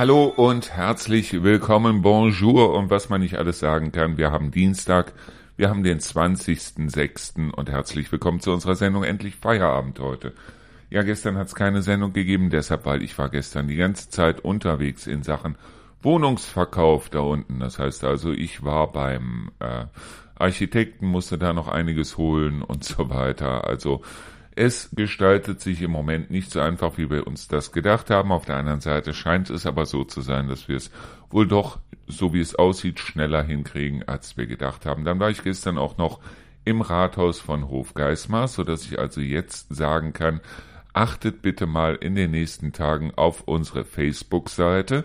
Hallo und herzlich willkommen, bonjour und was man nicht alles sagen kann. Wir haben Dienstag, wir haben den 20.06. und herzlich willkommen zu unserer Sendung Endlich Feierabend heute. Ja, gestern hat es keine Sendung gegeben, deshalb, weil ich war gestern die ganze Zeit unterwegs in Sachen Wohnungsverkauf da unten. Das heißt also, ich war beim äh, Architekten, musste da noch einiges holen und so weiter. Also es gestaltet sich im Moment nicht so einfach, wie wir uns das gedacht haben. Auf der anderen Seite scheint es aber so zu sein, dass wir es wohl doch, so wie es aussieht, schneller hinkriegen, als wir gedacht haben. Dann war ich gestern auch noch im Rathaus von Hofgeismar, so dass ich also jetzt sagen kann, achtet bitte mal in den nächsten Tagen auf unsere Facebook-Seite.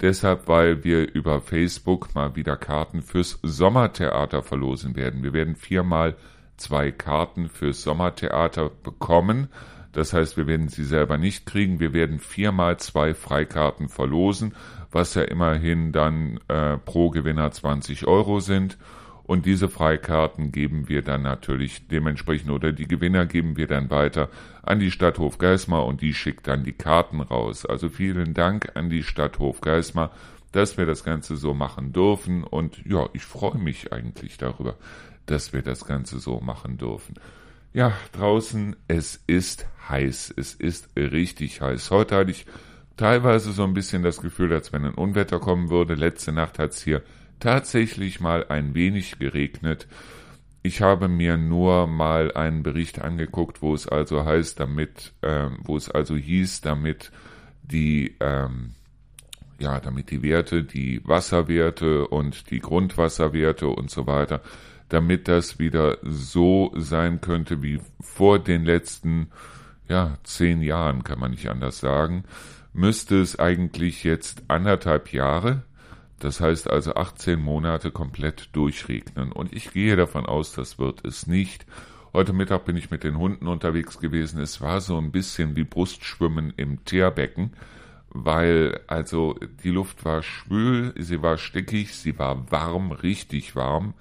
Deshalb, weil wir über Facebook mal wieder Karten fürs Sommertheater verlosen werden. Wir werden viermal zwei Karten fürs Sommertheater bekommen. Das heißt, wir werden sie selber nicht kriegen. Wir werden viermal zwei Freikarten verlosen, was ja immerhin dann äh, pro Gewinner 20 Euro sind. Und diese Freikarten geben wir dann natürlich dementsprechend oder die Gewinner geben wir dann weiter an die Stadt Hofgeismar und die schickt dann die Karten raus. Also vielen Dank an die Stadt Hofgeismar, dass wir das Ganze so machen dürfen und ja, ich freue mich eigentlich darüber, dass wir das Ganze so machen dürfen. Ja, draußen, es ist heiß, es ist richtig heiß. Heute hatte ich teilweise so ein bisschen das Gefühl, als wenn ein Unwetter kommen würde. Letzte Nacht hat es hier tatsächlich mal ein wenig geregnet. Ich habe mir nur mal einen Bericht angeguckt, wo es also heißt, damit, äh, wo es also hieß, damit die, ähm, ja, damit die Werte, die Wasserwerte und die Grundwasserwerte und so weiter, damit das wieder so sein könnte wie vor den letzten, ja, zehn Jahren, kann man nicht anders sagen, müsste es eigentlich jetzt anderthalb Jahre das heißt also 18 Monate komplett durchregnen. Und ich gehe davon aus, das wird es nicht. Heute Mittag bin ich mit den Hunden unterwegs gewesen. Es war so ein bisschen wie Brustschwimmen im Teerbecken, weil also die Luft war schwül, sie war stickig, sie war warm, richtig warm.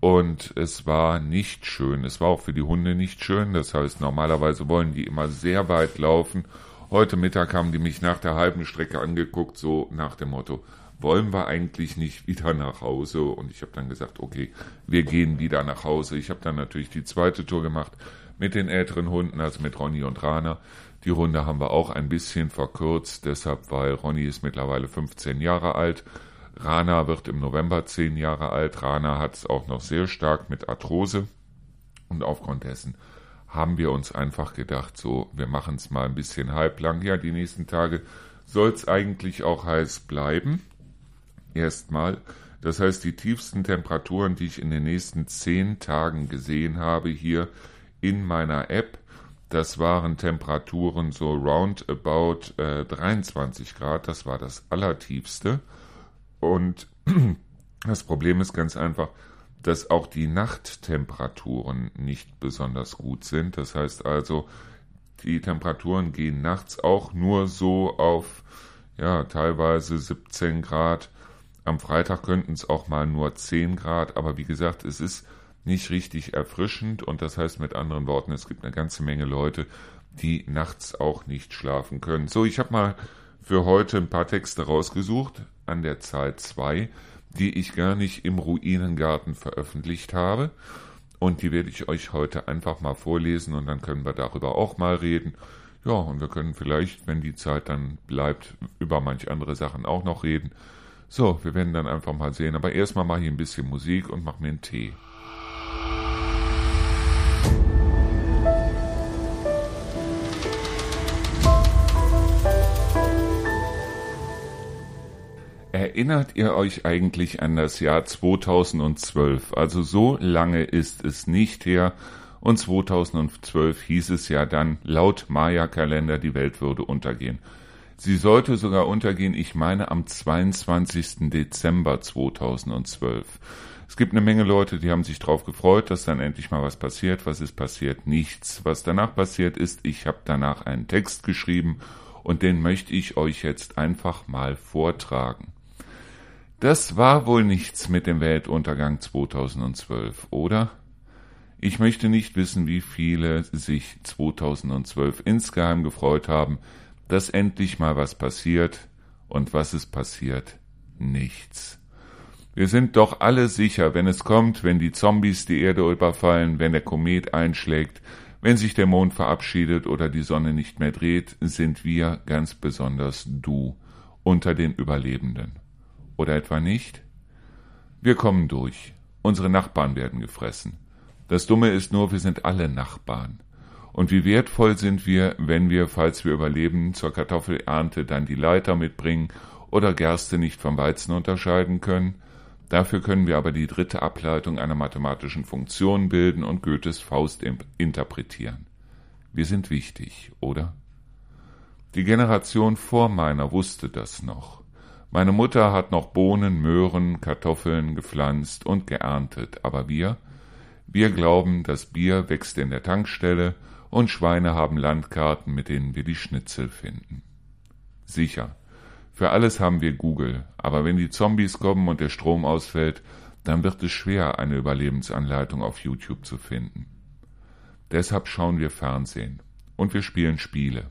Und es war nicht schön. Es war auch für die Hunde nicht schön. Das heißt, normalerweise wollen die immer sehr weit laufen. Heute Mittag haben die mich nach der halben Strecke angeguckt, so nach dem Motto, wollen wir eigentlich nicht wieder nach Hause? Und ich habe dann gesagt, okay, wir gehen wieder nach Hause. Ich habe dann natürlich die zweite Tour gemacht mit den älteren Hunden, also mit Ronny und Rana. Die Runde haben wir auch ein bisschen verkürzt, deshalb, weil Ronny ist mittlerweile 15 Jahre alt. Rana wird im November 10 Jahre alt. Rana hat es auch noch sehr stark mit Arthrose. Und aufgrund dessen haben wir uns einfach gedacht, so, wir machen es mal ein bisschen halblang. Ja, die nächsten Tage soll es eigentlich auch heiß bleiben erstmal. Das heißt, die tiefsten Temperaturen, die ich in den nächsten zehn Tagen gesehen habe, hier in meiner App, das waren Temperaturen so roundabout äh, 23 Grad. Das war das allertiefste. Und das Problem ist ganz einfach, dass auch die Nachttemperaturen nicht besonders gut sind. Das heißt also, die Temperaturen gehen nachts auch nur so auf, ja, teilweise 17 Grad am Freitag könnten es auch mal nur 10 Grad, aber wie gesagt, es ist nicht richtig erfrischend und das heißt mit anderen Worten, es gibt eine ganze Menge Leute, die nachts auch nicht schlafen können. So, ich habe mal für heute ein paar Texte rausgesucht an der Zahl 2, die ich gar nicht im Ruinengarten veröffentlicht habe. Und die werde ich euch heute einfach mal vorlesen und dann können wir darüber auch mal reden. Ja, und wir können vielleicht, wenn die Zeit dann bleibt, über manch andere Sachen auch noch reden. So, wir werden dann einfach mal sehen. Aber erstmal mache ich ein bisschen Musik und mache mir einen Tee. Erinnert ihr euch eigentlich an das Jahr 2012? Also so lange ist es nicht her. Und 2012 hieß es ja dann laut Maya-Kalender, die Welt würde untergehen. Sie sollte sogar untergehen, ich meine, am 22. Dezember 2012. Es gibt eine Menge Leute, die haben sich darauf gefreut, dass dann endlich mal was passiert. Was ist passiert? Nichts. Was danach passiert ist, ich habe danach einen Text geschrieben und den möchte ich euch jetzt einfach mal vortragen. Das war wohl nichts mit dem Weltuntergang 2012, oder? Ich möchte nicht wissen, wie viele sich 2012 insgeheim gefreut haben, dass endlich mal was passiert Und was ist passiert? Nichts. Wir sind doch alle sicher, wenn es kommt, wenn die Zombies die Erde überfallen, wenn der Komet einschlägt, wenn sich der Mond verabschiedet oder die Sonne nicht mehr dreht, sind wir ganz besonders du unter den Überlebenden. Oder etwa nicht? Wir kommen durch. Unsere Nachbarn werden gefressen. Das Dumme ist nur, wir sind alle Nachbarn. Und wie wertvoll sind wir, wenn wir, falls wir überleben, zur Kartoffelernte dann die Leiter mitbringen oder Gerste nicht vom Weizen unterscheiden können, Dafür können wir aber die dritte Ableitung einer mathematischen Funktion bilden und Goethes Faust interpretieren. Wir sind wichtig, oder? Die Generation vor meiner wusste das noch. Meine Mutter hat noch Bohnen, Möhren, Kartoffeln gepflanzt und geerntet, aber wir, wir glauben, das Bier wächst in der Tankstelle und Schweine haben Landkarten, mit denen wir die Schnitzel finden. Sicher, für alles haben wir Google, aber wenn die Zombies kommen und der Strom ausfällt, dann wird es schwer, eine Überlebensanleitung auf YouTube zu finden. Deshalb schauen wir Fernsehen und wir spielen Spiele.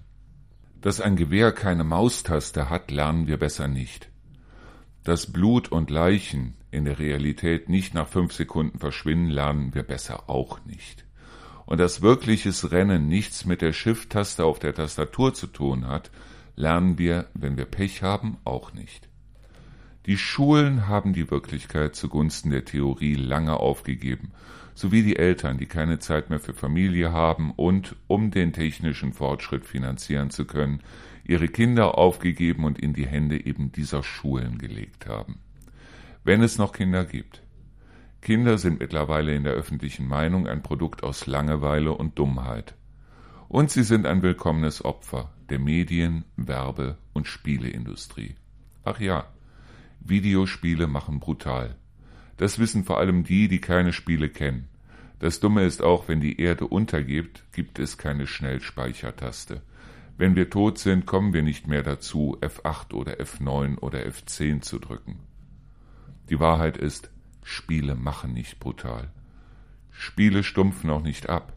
Dass ein Gewehr keine Maustaste hat, lernen wir besser nicht. Dass Blut und Leichen in der Realität nicht nach fünf Sekunden verschwinden, lernen wir besser auch nicht. Und dass wirkliches Rennen nichts mit der Shift-Taste auf der Tastatur zu tun hat, lernen wir, wenn wir Pech haben, auch nicht. Die Schulen haben die Wirklichkeit zugunsten der Theorie lange aufgegeben, sowie die Eltern, die keine Zeit mehr für Familie haben und, um den technischen Fortschritt finanzieren zu können, ihre Kinder aufgegeben und in die Hände eben dieser Schulen gelegt haben. Wenn es noch Kinder gibt. Kinder sind mittlerweile in der öffentlichen Meinung ein Produkt aus Langeweile und Dummheit. Und sie sind ein willkommenes Opfer der Medien-, Werbe- und Spieleindustrie. Ach ja, Videospiele machen brutal. Das wissen vor allem die, die keine Spiele kennen. Das Dumme ist auch, wenn die Erde untergeht, gibt es keine Schnellspeichertaste. Wenn wir tot sind, kommen wir nicht mehr dazu, F8 oder F9 oder F10 zu drücken. Die Wahrheit ist, Spiele machen nicht brutal. Spiele stumpfen auch nicht ab.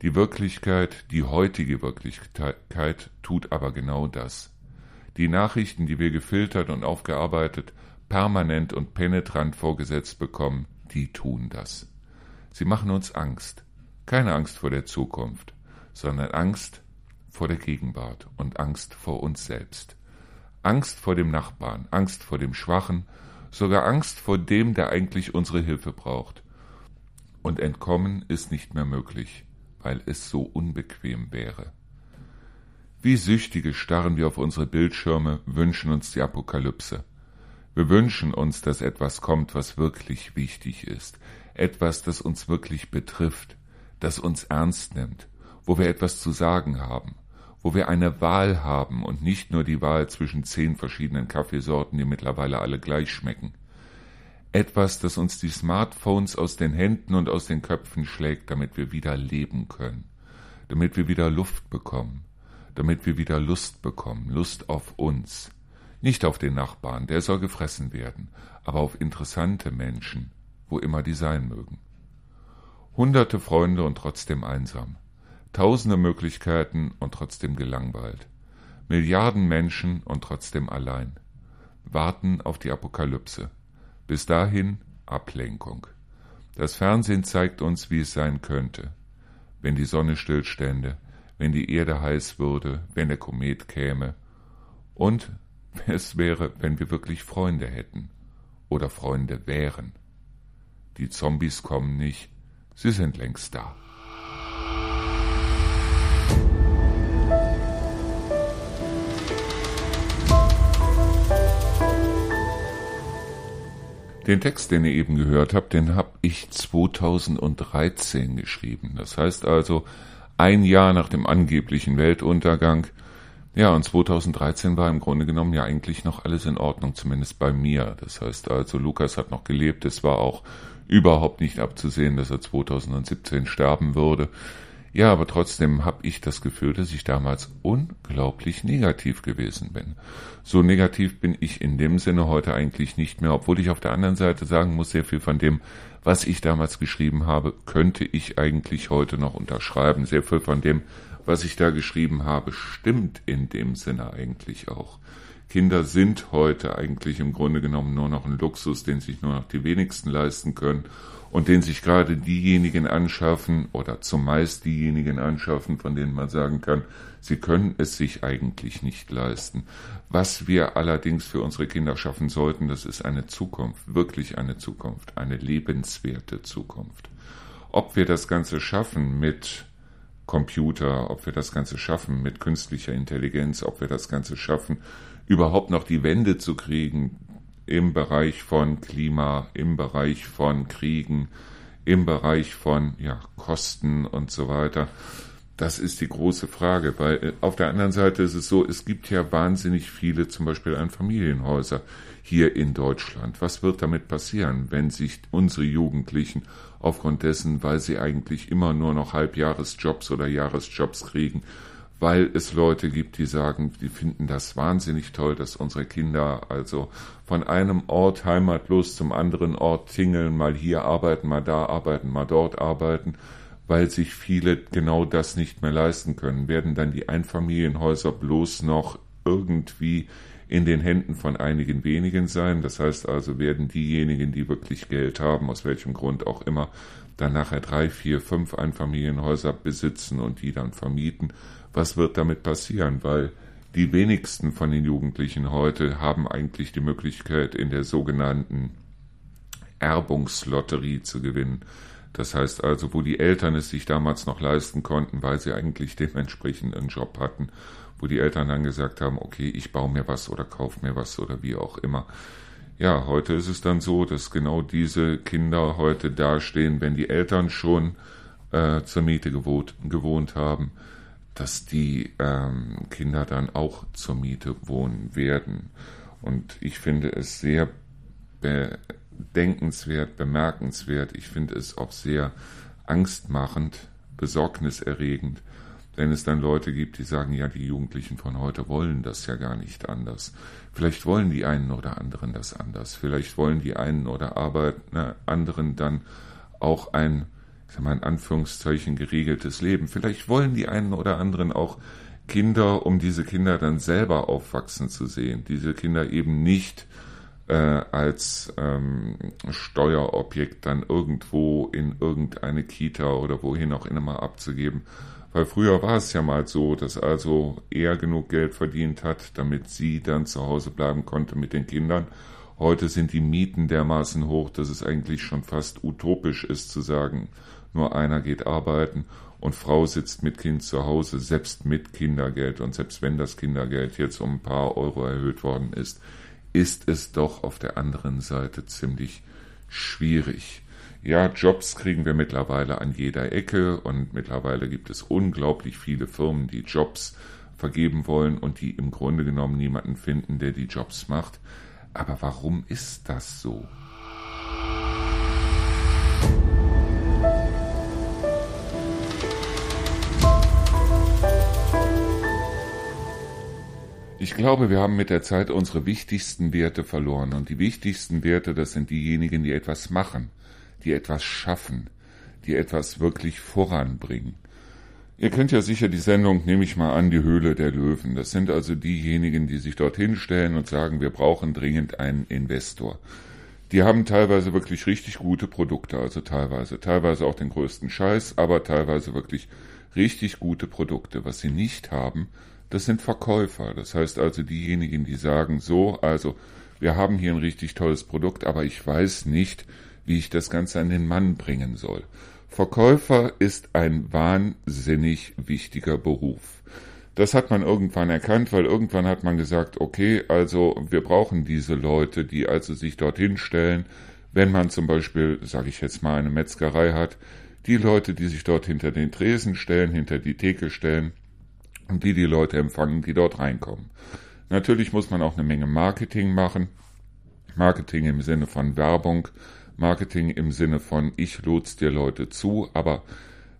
Die Wirklichkeit, die heutige Wirklichkeit tut aber genau das. Die Nachrichten, die wir gefiltert und aufgearbeitet, permanent und penetrant vorgesetzt bekommen, die tun das. Sie machen uns Angst. Keine Angst vor der Zukunft, sondern Angst vor der Gegenwart und Angst vor uns selbst. Angst vor dem Nachbarn, Angst vor dem Schwachen, sogar Angst vor dem, der eigentlich unsere Hilfe braucht. Und entkommen ist nicht mehr möglich weil es so unbequem wäre. Wie Süchtige starren wir auf unsere Bildschirme, wünschen uns die Apokalypse. Wir wünschen uns, dass etwas kommt, was wirklich wichtig ist, etwas, das uns wirklich betrifft, das uns ernst nimmt, wo wir etwas zu sagen haben, wo wir eine Wahl haben und nicht nur die Wahl zwischen zehn verschiedenen Kaffeesorten, die mittlerweile alle gleich schmecken. Etwas, das uns die Smartphones aus den Händen und aus den Köpfen schlägt, damit wir wieder leben können, damit wir wieder Luft bekommen, damit wir wieder Lust bekommen, Lust auf uns, nicht auf den Nachbarn, der soll gefressen werden, aber auf interessante Menschen, wo immer die sein mögen. Hunderte Freunde und trotzdem einsam, tausende Möglichkeiten und trotzdem gelangweilt, Milliarden Menschen und trotzdem allein, warten auf die Apokalypse. Bis dahin Ablenkung. Das Fernsehen zeigt uns, wie es sein könnte, wenn die Sonne stillstände, wenn die Erde heiß würde, wenn der Komet käme. Und es wäre, wenn wir wirklich Freunde hätten oder Freunde wären. Die Zombies kommen nicht, sie sind längst da. Den Text, den ihr eben gehört habt, den habe ich 2013 geschrieben. Das heißt also ein Jahr nach dem angeblichen Weltuntergang. Ja, und 2013 war im Grunde genommen ja eigentlich noch alles in Ordnung, zumindest bei mir. Das heißt also, Lukas hat noch gelebt. Es war auch überhaupt nicht abzusehen, dass er 2017 sterben würde. Ja, aber trotzdem habe ich das Gefühl, dass ich damals unglaublich negativ gewesen bin. So negativ bin ich in dem Sinne heute eigentlich nicht mehr, obwohl ich auf der anderen Seite sagen muss, sehr viel von dem, was ich damals geschrieben habe, könnte ich eigentlich heute noch unterschreiben. Sehr viel von dem, was ich da geschrieben habe, stimmt in dem Sinne eigentlich auch. Kinder sind heute eigentlich im Grunde genommen nur noch ein Luxus, den sich nur noch die wenigsten leisten können und den sich gerade diejenigen anschaffen oder zumeist diejenigen anschaffen, von denen man sagen kann, sie können es sich eigentlich nicht leisten. Was wir allerdings für unsere Kinder schaffen sollten, das ist eine Zukunft, wirklich eine Zukunft, eine lebenswerte Zukunft. Ob wir das Ganze schaffen mit Computer, ob wir das Ganze schaffen mit künstlicher Intelligenz, ob wir das Ganze schaffen, überhaupt noch die Wende zu kriegen im Bereich von Klima, im Bereich von Kriegen, im Bereich von ja, Kosten und so weiter. Das ist die große Frage, weil äh, auf der anderen Seite ist es so, es gibt ja wahnsinnig viele zum Beispiel Einfamilienhäuser hier in Deutschland. Was wird damit passieren, wenn sich unsere Jugendlichen aufgrund dessen, weil sie eigentlich immer nur noch Halbjahresjobs oder Jahresjobs kriegen, weil es Leute gibt, die sagen, die finden das wahnsinnig toll, dass unsere Kinder also von einem Ort heimatlos zum anderen Ort tingeln, mal hier arbeiten, mal da arbeiten, mal dort arbeiten, weil sich viele genau das nicht mehr leisten können, werden dann die Einfamilienhäuser bloß noch irgendwie in den Händen von einigen wenigen sein. Das heißt also, werden diejenigen, die wirklich Geld haben, aus welchem Grund auch immer, dann nachher drei, vier, fünf Einfamilienhäuser besitzen und die dann vermieten. Was wird damit passieren? Weil die wenigsten von den Jugendlichen heute haben eigentlich die Möglichkeit, in der sogenannten Erbungslotterie zu gewinnen. Das heißt also, wo die Eltern es sich damals noch leisten konnten, weil sie eigentlich dementsprechend einen Job hatten wo die Eltern dann gesagt haben, okay, ich baue mir was oder kaufe mir was oder wie auch immer. Ja, heute ist es dann so, dass genau diese Kinder heute dastehen, wenn die Eltern schon äh, zur Miete gewohnt, gewohnt haben, dass die ähm, Kinder dann auch zur Miete wohnen werden. Und ich finde es sehr bedenkenswert, bemerkenswert. Ich finde es auch sehr angstmachend, besorgniserregend, wenn es dann Leute gibt, die sagen, ja, die Jugendlichen von heute wollen das ja gar nicht anders. Vielleicht wollen die einen oder anderen das anders. Vielleicht wollen die einen oder Arbeiter, anderen dann auch ein, ich sag mal in Anführungszeichen, geregeltes Leben. Vielleicht wollen die einen oder anderen auch Kinder, um diese Kinder dann selber aufwachsen zu sehen. Diese Kinder eben nicht äh, als ähm, Steuerobjekt dann irgendwo in irgendeine Kita oder wohin auch immer abzugeben, weil früher war es ja mal so, dass also er genug Geld verdient hat, damit sie dann zu Hause bleiben konnte mit den Kindern. Heute sind die Mieten dermaßen hoch, dass es eigentlich schon fast utopisch ist zu sagen, nur einer geht arbeiten und Frau sitzt mit Kind zu Hause, selbst mit Kindergeld. Und selbst wenn das Kindergeld jetzt um ein paar Euro erhöht worden ist, ist es doch auf der anderen Seite ziemlich schwierig. Ja, Jobs kriegen wir mittlerweile an jeder Ecke und mittlerweile gibt es unglaublich viele Firmen, die Jobs vergeben wollen und die im Grunde genommen niemanden finden, der die Jobs macht. Aber warum ist das so? Ich glaube, wir haben mit der Zeit unsere wichtigsten Werte verloren. Und die wichtigsten Werte, das sind diejenigen, die etwas machen die etwas schaffen, die etwas wirklich voranbringen. Ihr kennt ja sicher die Sendung, nehme ich mal an, die Höhle der Löwen. Das sind also diejenigen, die sich dorthin stellen und sagen, wir brauchen dringend einen Investor. Die haben teilweise wirklich richtig gute Produkte, also teilweise, teilweise auch den größten Scheiß, aber teilweise wirklich richtig gute Produkte. Was sie nicht haben, das sind Verkäufer. Das heißt also diejenigen, die sagen, so, also wir haben hier ein richtig tolles Produkt, aber ich weiß nicht, wie ich das Ganze an den Mann bringen soll. Verkäufer ist ein wahnsinnig wichtiger Beruf. Das hat man irgendwann erkannt, weil irgendwann hat man gesagt, okay, also wir brauchen diese Leute, die also sich dorthin stellen, wenn man zum Beispiel, sage ich jetzt mal, eine Metzgerei hat, die Leute, die sich dort hinter den Tresen stellen, hinter die Theke stellen die die Leute empfangen, die dort reinkommen. Natürlich muss man auch eine Menge Marketing machen. Marketing im Sinne von Werbung, Marketing im Sinne von ich lotse dir Leute zu, aber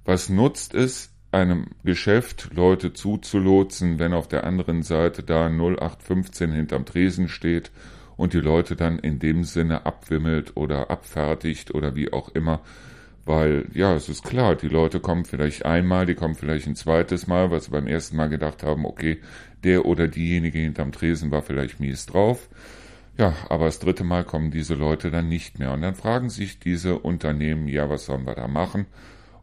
was nutzt es einem Geschäft Leute zuzulotsen, wenn auf der anderen Seite da 0815 hinterm Tresen steht und die Leute dann in dem Sinne abwimmelt oder abfertigt oder wie auch immer. Weil, ja, es ist klar, die Leute kommen vielleicht einmal, die kommen vielleicht ein zweites Mal, weil sie beim ersten Mal gedacht haben, okay, der oder diejenige hinterm Tresen war vielleicht mies drauf. Ja, aber das dritte Mal kommen diese Leute dann nicht mehr. Und dann fragen sich diese Unternehmen, ja, was sollen wir da machen?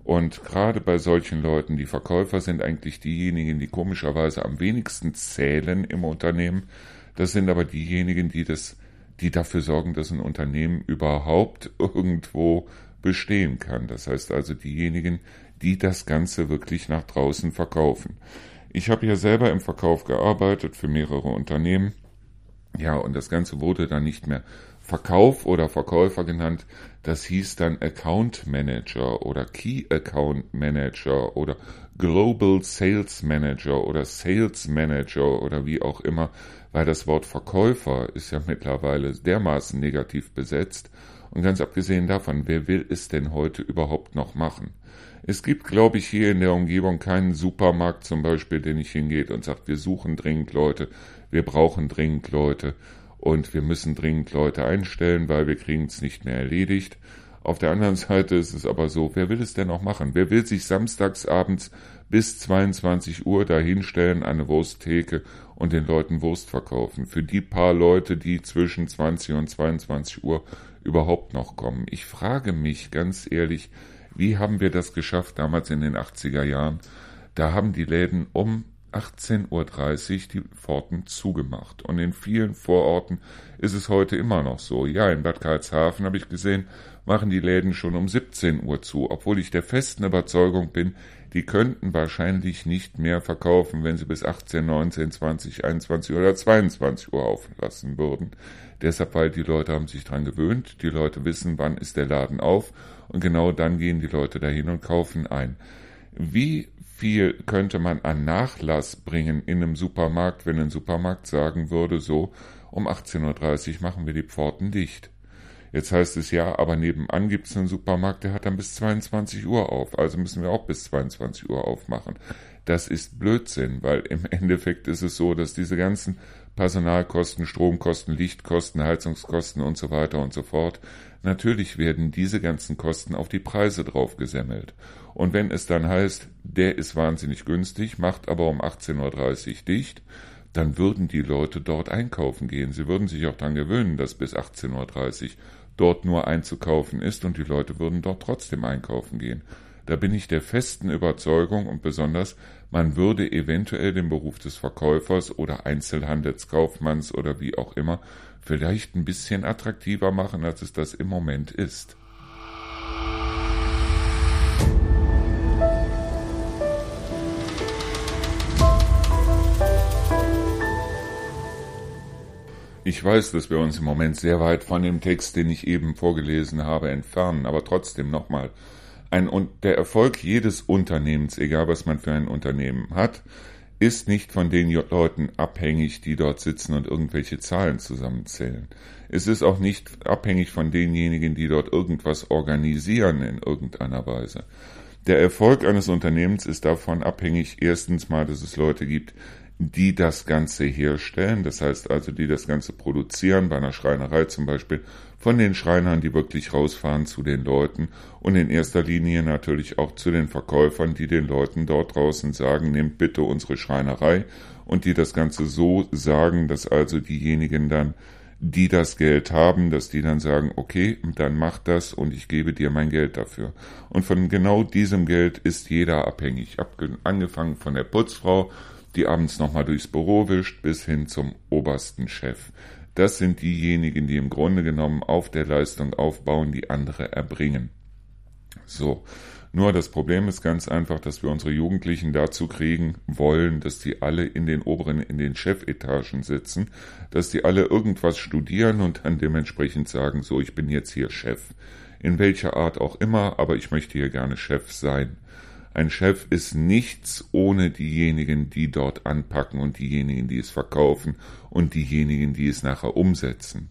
Und gerade bei solchen Leuten, die Verkäufer sind eigentlich diejenigen, die komischerweise am wenigsten zählen im Unternehmen. Das sind aber diejenigen, die das, die dafür sorgen, dass ein Unternehmen überhaupt irgendwo bestehen kann. Das heißt also diejenigen, die das Ganze wirklich nach draußen verkaufen. Ich habe ja selber im Verkauf gearbeitet für mehrere Unternehmen. Ja, und das Ganze wurde dann nicht mehr Verkauf oder Verkäufer genannt. Das hieß dann Account Manager oder Key Account Manager oder Global Sales Manager oder Sales Manager oder wie auch immer, weil das Wort Verkäufer ist ja mittlerweile dermaßen negativ besetzt. Und ganz abgesehen davon, wer will es denn heute überhaupt noch machen? Es gibt, glaube ich, hier in der Umgebung keinen Supermarkt zum Beispiel, den ich hingeht und sagt, wir suchen dringend Leute, wir brauchen dringend Leute und wir müssen dringend Leute einstellen, weil wir kriegen es nicht mehr erledigt. Auf der anderen Seite ist es aber so, wer will es denn noch machen? Wer will sich samstags abends bis 22 Uhr dahinstellen eine Wursttheke und den Leuten Wurst verkaufen? Für die paar Leute, die zwischen 20 und 22 Uhr überhaupt noch kommen. Ich frage mich ganz ehrlich, wie haben wir das geschafft damals in den 80er Jahren? Da haben die Läden um 18.30 Uhr die Pforten zugemacht. Und in vielen Vororten ist es heute immer noch so. Ja, in Bad Karlshafen habe ich gesehen, machen die Läden schon um 17 Uhr zu, obwohl ich der festen Überzeugung bin, die könnten wahrscheinlich nicht mehr verkaufen, wenn sie bis 18, 19, 20, 21 oder 22 Uhr auflassen würden. Deshalb, weil die Leute haben sich dran gewöhnt, die Leute wissen, wann ist der Laden auf und genau dann gehen die Leute dahin und kaufen ein. Wie viel könnte man an Nachlass bringen in einem Supermarkt, wenn ein Supermarkt sagen würde, so, um 18.30 Uhr machen wir die Pforten dicht. Jetzt heißt es ja, aber nebenan gibt es einen Supermarkt, der hat dann bis 22 Uhr auf. Also müssen wir auch bis 22 Uhr aufmachen. Das ist Blödsinn, weil im Endeffekt ist es so, dass diese ganzen Personalkosten, Stromkosten, Lichtkosten, Heizungskosten und so weiter und so fort, natürlich werden diese ganzen Kosten auf die Preise draufgesemmelt. Und wenn es dann heißt, der ist wahnsinnig günstig, macht aber um 18.30 Uhr dicht, dann würden die Leute dort einkaufen gehen. Sie würden sich auch daran gewöhnen, dass bis 18.30 Uhr dort nur einzukaufen ist und die Leute würden dort trotzdem einkaufen gehen. Da bin ich der festen Überzeugung und besonders, man würde eventuell den Beruf des Verkäufers oder Einzelhandelskaufmanns oder wie auch immer vielleicht ein bisschen attraktiver machen, als es das im Moment ist. Ich weiß, dass wir uns im Moment sehr weit von dem Text, den ich eben vorgelesen habe, entfernen, aber trotzdem nochmal, ein, und der Erfolg jedes Unternehmens, egal was man für ein Unternehmen hat, ist nicht von den Leuten abhängig, die dort sitzen und irgendwelche Zahlen zusammenzählen. Es ist auch nicht abhängig von denjenigen, die dort irgendwas organisieren in irgendeiner Weise. Der Erfolg eines Unternehmens ist davon abhängig, erstens mal, dass es Leute gibt, die das Ganze herstellen, das heißt also, die das Ganze produzieren, bei einer Schreinerei zum Beispiel, von den Schreinern, die wirklich rausfahren zu den Leuten und in erster Linie natürlich auch zu den Verkäufern, die den Leuten dort draußen sagen, nehmt bitte unsere Schreinerei und die das Ganze so sagen, dass also diejenigen dann, die das Geld haben, dass die dann sagen, okay, dann mach das und ich gebe dir mein Geld dafür. Und von genau diesem Geld ist jeder abhängig, angefangen von der Putzfrau, die abends nochmal durchs Büro wischt, bis hin zum obersten Chef. Das sind diejenigen, die im Grunde genommen auf der Leistung aufbauen, die andere erbringen. So. Nur das Problem ist ganz einfach, dass wir unsere Jugendlichen dazu kriegen wollen, dass die alle in den oberen, in den Chefetagen sitzen, dass die alle irgendwas studieren und dann dementsprechend sagen, so, ich bin jetzt hier Chef. In welcher Art auch immer, aber ich möchte hier gerne Chef sein. Ein Chef ist nichts ohne diejenigen, die dort anpacken und diejenigen, die es verkaufen und diejenigen, die es nachher umsetzen.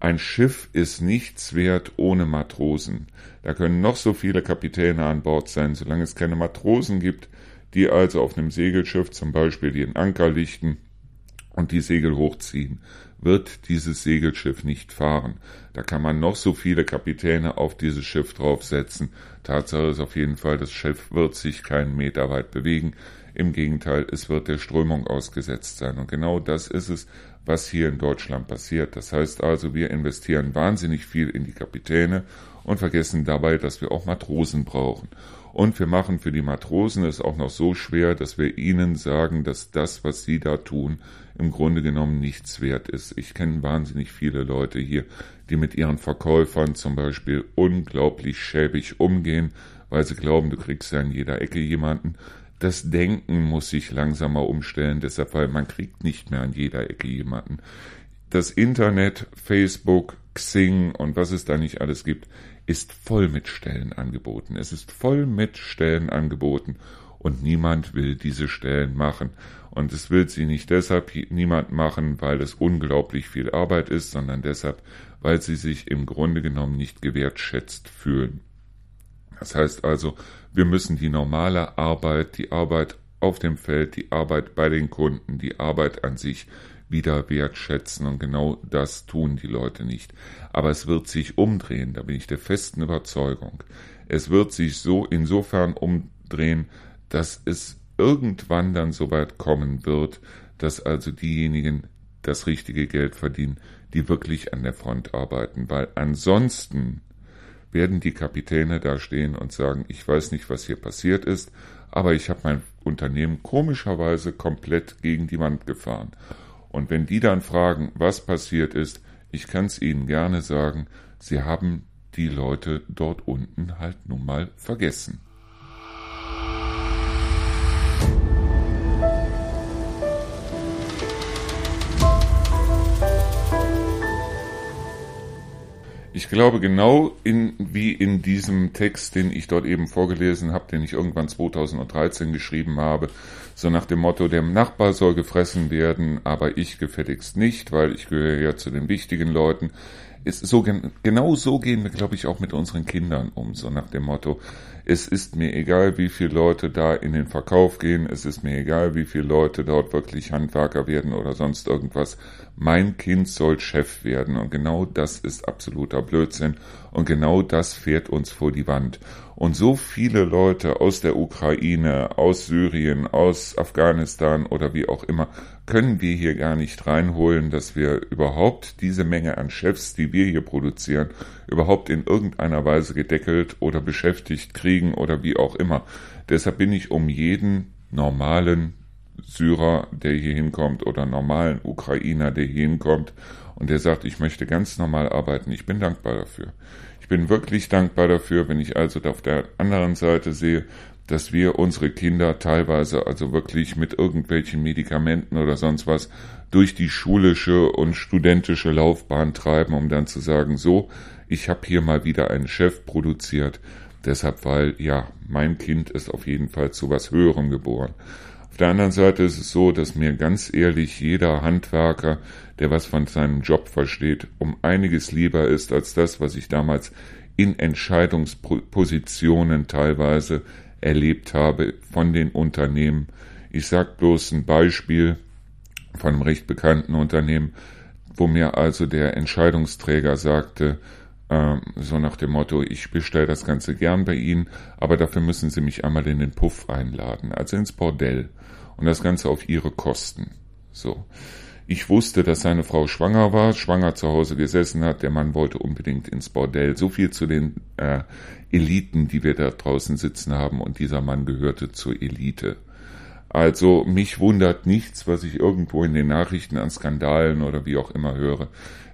Ein Schiff ist nichts wert ohne Matrosen. Da können noch so viele Kapitäne an Bord sein, solange es keine Matrosen gibt, die also auf einem Segelschiff zum Beispiel den Anker lichten und die Segel hochziehen, wird dieses Segelschiff nicht fahren. Da kann man noch so viele Kapitäne auf dieses Schiff draufsetzen. Tatsache ist auf jeden Fall, das Schiff wird sich keinen Meter weit bewegen. Im Gegenteil, es wird der Strömung ausgesetzt sein. Und genau das ist es, was hier in Deutschland passiert. Das heißt also, wir investieren wahnsinnig viel in die Kapitäne und vergessen dabei, dass wir auch Matrosen brauchen. Und wir machen für die Matrosen es auch noch so schwer, dass wir ihnen sagen, dass das, was sie da tun, im Grunde genommen nichts wert ist. Ich kenne wahnsinnig viele Leute hier, die mit ihren Verkäufern zum Beispiel unglaublich schäbig umgehen, weil sie glauben, du kriegst ja in jeder Ecke jemanden. Das Denken muss sich langsamer umstellen, deshalb, weil man kriegt nicht mehr an jeder Ecke jemanden. Das Internet, Facebook, Xing und was es da nicht alles gibt, ist voll mit Stellenangeboten. Es ist voll mit Stellenangeboten und niemand will diese Stellen machen. Und es will sie nicht deshalb niemand machen, weil es unglaublich viel Arbeit ist, sondern deshalb, weil sie sich im Grunde genommen nicht gewertschätzt fühlen. Das heißt also, wir müssen die normale Arbeit, die Arbeit auf dem Feld, die Arbeit bei den Kunden, die Arbeit an sich wieder wertschätzen und genau das tun die Leute nicht. Aber es wird sich umdrehen, da bin ich der festen Überzeugung. Es wird sich so insofern umdrehen, dass es irgendwann dann so weit kommen wird, dass also diejenigen das richtige Geld verdienen, die wirklich an der Front arbeiten, weil ansonsten werden die Kapitäne da stehen und sagen, ich weiß nicht, was hier passiert ist, aber ich habe mein Unternehmen komischerweise komplett gegen die Wand gefahren. Und wenn die dann fragen, was passiert ist, ich kann es ihnen gerne sagen, sie haben die Leute dort unten halt nun mal vergessen. Ich glaube genau in, wie in diesem Text, den ich dort eben vorgelesen habe, den ich irgendwann 2013 geschrieben habe, so nach dem Motto, der Nachbar soll gefressen werden, aber ich gefälligst nicht, weil ich gehöre ja zu den wichtigen Leuten. Ist so, genau so gehen wir, glaube ich, auch mit unseren Kindern um, so nach dem Motto, es ist mir egal, wie viele Leute da in den Verkauf gehen, es ist mir egal, wie viele Leute dort wirklich Handwerker werden oder sonst irgendwas. Mein Kind soll Chef werden und genau das ist absoluter Blödsinn und genau das fährt uns vor die Wand. Und so viele Leute aus der Ukraine, aus Syrien, aus Afghanistan oder wie auch immer, können wir hier gar nicht reinholen, dass wir überhaupt diese Menge an Chefs, die wir hier produzieren, überhaupt in irgendeiner Weise gedeckelt oder beschäftigt kriegen oder wie auch immer. Deshalb bin ich um jeden normalen Syrer, der hier hinkommt oder normalen Ukrainer, der hier hinkommt und der sagt, ich möchte ganz normal arbeiten. Ich bin dankbar dafür. Ich bin wirklich dankbar dafür, wenn ich also auf der anderen Seite sehe, dass wir unsere Kinder teilweise also wirklich mit irgendwelchen Medikamenten oder sonst was durch die schulische und studentische Laufbahn treiben, um dann zu sagen, so, ich habe hier mal wieder einen Chef produziert, deshalb, weil ja, mein Kind ist auf jeden Fall zu was Höherem geboren. Auf der anderen Seite ist es so, dass mir ganz ehrlich jeder Handwerker, der was von seinem Job versteht, um einiges lieber ist als das, was ich damals in Entscheidungspositionen teilweise erlebt habe von den Unternehmen. Ich sag bloß ein Beispiel von einem recht bekannten Unternehmen, wo mir also der Entscheidungsträger sagte, äh, so nach dem Motto, ich bestelle das Ganze gern bei Ihnen, aber dafür müssen Sie mich einmal in den Puff einladen, also ins Bordell und das Ganze auf ihre Kosten. So. Ich wusste, dass seine Frau schwanger war, schwanger zu Hause gesessen hat. Der Mann wollte unbedingt ins Bordell. So viel zu den äh, Eliten, die wir da draußen sitzen haben. Und dieser Mann gehörte zur Elite. Also mich wundert nichts, was ich irgendwo in den Nachrichten an Skandalen oder wie auch immer höre.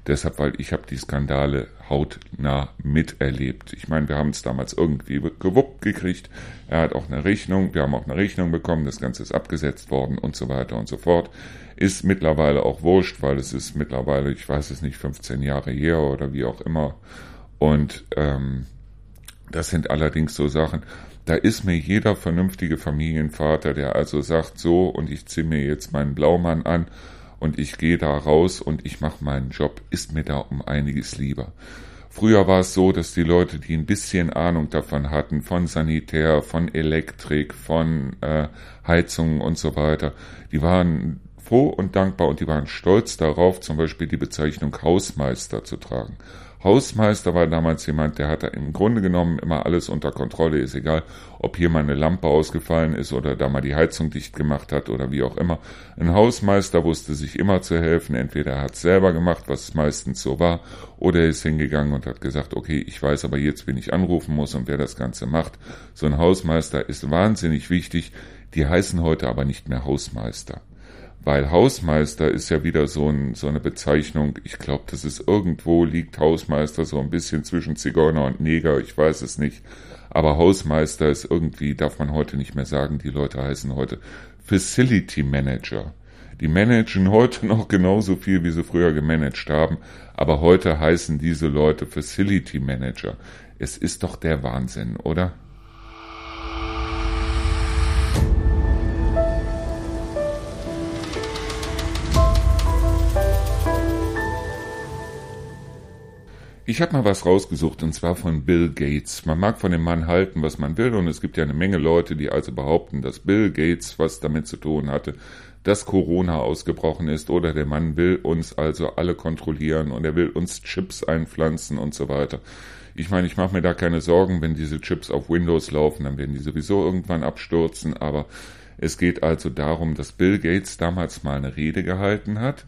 Deshalb, weil ich habe die Skandale hautnah miterlebt. Ich meine, wir haben es damals irgendwie gewuppt gekriegt. Er hat auch eine Rechnung, wir haben auch eine Rechnung bekommen, das Ganze ist abgesetzt worden und so weiter und so fort. Ist mittlerweile auch wurscht, weil es ist mittlerweile, ich weiß es nicht, 15 Jahre her oder wie auch immer. Und ähm, das sind allerdings so Sachen, da ist mir jeder vernünftige Familienvater, der also sagt, so, und ich ziehe mir jetzt meinen Blaumann an und ich gehe da raus und ich mache meinen Job, ist mir da um einiges lieber. Früher war es so, dass die Leute, die ein bisschen Ahnung davon hatten, von Sanitär, von Elektrik, von äh, Heizungen und so weiter, die waren froh und dankbar und die waren stolz darauf, zum Beispiel die Bezeichnung Hausmeister zu tragen. Hausmeister war damals jemand, der hatte im Grunde genommen immer alles unter Kontrolle. Ist egal, ob hier mal eine Lampe ausgefallen ist oder da mal die Heizung dicht gemacht hat oder wie auch immer. Ein Hausmeister wusste sich immer zu helfen. Entweder er hat es selber gemacht, was meistens so war, oder er ist hingegangen und hat gesagt, okay, ich weiß aber jetzt, wen ich anrufen muss und wer das Ganze macht. So ein Hausmeister ist wahnsinnig wichtig. Die heißen heute aber nicht mehr Hausmeister weil Hausmeister ist ja wieder so, ein, so eine Bezeichnung. Ich glaube, das ist irgendwo liegt Hausmeister so ein bisschen zwischen Zigeuner und Neger. Ich weiß es nicht. Aber Hausmeister ist irgendwie, darf man heute nicht mehr sagen. Die Leute heißen heute Facility Manager. Die managen heute noch genauso viel, wie sie früher gemanagt haben. Aber heute heißen diese Leute Facility Manager. Es ist doch der Wahnsinn, oder? Ich habe mal was rausgesucht und zwar von Bill Gates. Man mag von dem Mann halten, was man will und es gibt ja eine Menge Leute, die also behaupten, dass Bill Gates was damit zu tun hatte, dass Corona ausgebrochen ist oder der Mann will uns also alle kontrollieren und er will uns Chips einpflanzen und so weiter. Ich meine, ich mache mir da keine Sorgen, wenn diese Chips auf Windows laufen, dann werden die sowieso irgendwann abstürzen, aber es geht also darum, dass Bill Gates damals mal eine Rede gehalten hat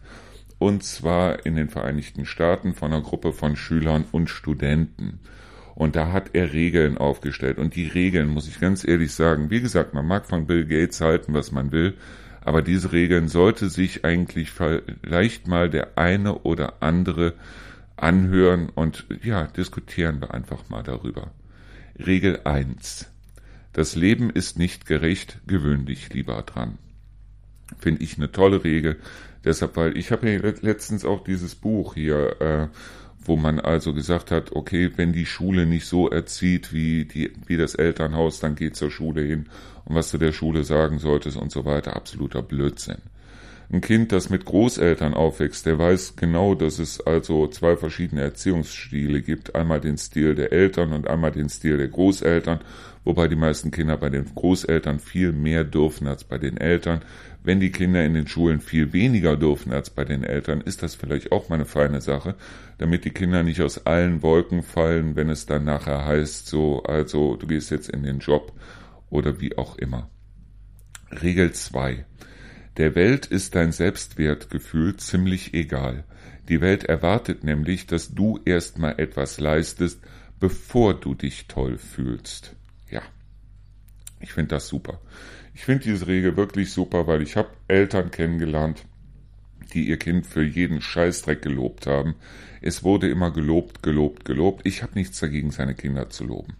und zwar in den Vereinigten Staaten von einer Gruppe von Schülern und Studenten. Und da hat er Regeln aufgestellt. Und die Regeln, muss ich ganz ehrlich sagen, wie gesagt, man mag von Bill Gates halten, was man will, aber diese Regeln sollte sich eigentlich vielleicht mal der eine oder andere anhören und ja, diskutieren wir einfach mal darüber. Regel 1. Das Leben ist nicht gerecht, gewöhn dich lieber dran. Finde ich eine tolle Regel. Deshalb, weil ich habe ja letztens auch dieses Buch hier, äh, wo man also gesagt hat, okay, wenn die Schule nicht so erzieht wie, die, wie das Elternhaus, dann geh zur Schule hin und was du der Schule sagen solltest und so weiter. Absoluter Blödsinn. Ein Kind, das mit Großeltern aufwächst, der weiß genau, dass es also zwei verschiedene Erziehungsstile gibt. Einmal den Stil der Eltern und einmal den Stil der Großeltern, wobei die meisten Kinder bei den Großeltern viel mehr dürfen als bei den Eltern. Wenn die Kinder in den Schulen viel weniger dürfen als bei den Eltern, ist das vielleicht auch mal eine feine Sache, damit die Kinder nicht aus allen Wolken fallen, wenn es dann nachher heißt, so, also du gehst jetzt in den Job oder wie auch immer. Regel 2. Der Welt ist dein Selbstwertgefühl ziemlich egal. Die Welt erwartet nämlich, dass du erstmal etwas leistest, bevor du dich toll fühlst. Ja, ich finde das super. Ich finde diese Regel wirklich super, weil ich habe Eltern kennengelernt, die ihr Kind für jeden Scheißdreck gelobt haben. Es wurde immer gelobt, gelobt, gelobt. Ich habe nichts dagegen, seine Kinder zu loben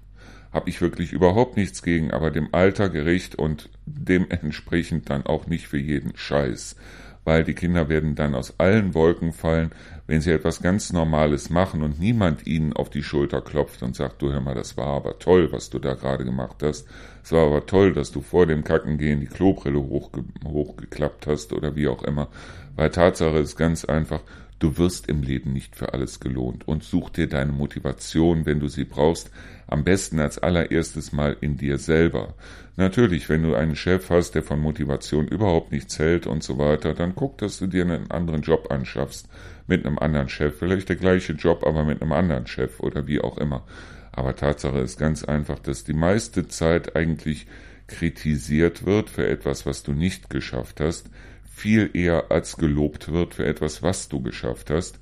habe ich wirklich überhaupt nichts gegen, aber dem Alter gerecht und dementsprechend dann auch nicht für jeden Scheiß. Weil die Kinder werden dann aus allen Wolken fallen, wenn sie etwas ganz Normales machen und niemand ihnen auf die Schulter klopft und sagt, du hör mal, das war aber toll, was du da gerade gemacht hast. Es war aber toll, dass du vor dem Kackengehen die Klobrille hochge hochgeklappt hast oder wie auch immer. Weil Tatsache ist ganz einfach, Du wirst im Leben nicht für alles gelohnt. Und such dir deine Motivation, wenn du sie brauchst, am besten als allererstes mal in dir selber. Natürlich, wenn du einen Chef hast, der von Motivation überhaupt nichts hält und so weiter, dann guck, dass du dir einen anderen Job anschaffst. Mit einem anderen Chef, vielleicht der gleiche Job, aber mit einem anderen Chef oder wie auch immer. Aber Tatsache ist ganz einfach, dass die meiste Zeit eigentlich kritisiert wird für etwas, was du nicht geschafft hast, viel eher als gelobt wird für etwas, was du geschafft hast.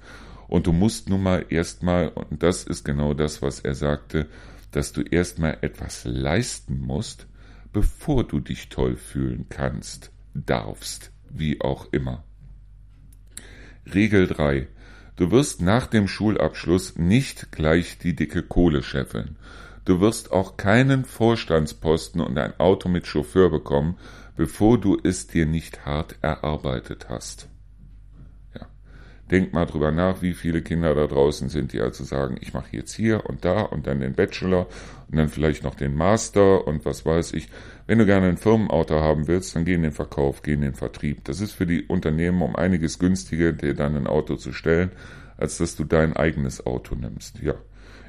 Und du musst nun mal erstmal, und das ist genau das, was er sagte, dass du erstmal etwas leisten musst, bevor du dich toll fühlen kannst, darfst, wie auch immer. Regel 3. Du wirst nach dem Schulabschluss nicht gleich die dicke Kohle scheffeln. Du wirst auch keinen Vorstandsposten und ein Auto mit Chauffeur bekommen, bevor du es dir nicht hart erarbeitet hast. Ja. Denk mal drüber nach, wie viele Kinder da draußen sind, die also sagen, ich mache jetzt hier und da und dann den Bachelor und dann vielleicht noch den Master und was weiß ich. Wenn du gerne ein Firmenauto haben willst, dann geh in den Verkauf, geh in den Vertrieb. Das ist für die Unternehmen um einiges günstiger, dir dann ein Auto zu stellen, als dass du dein eigenes Auto nimmst. Ja.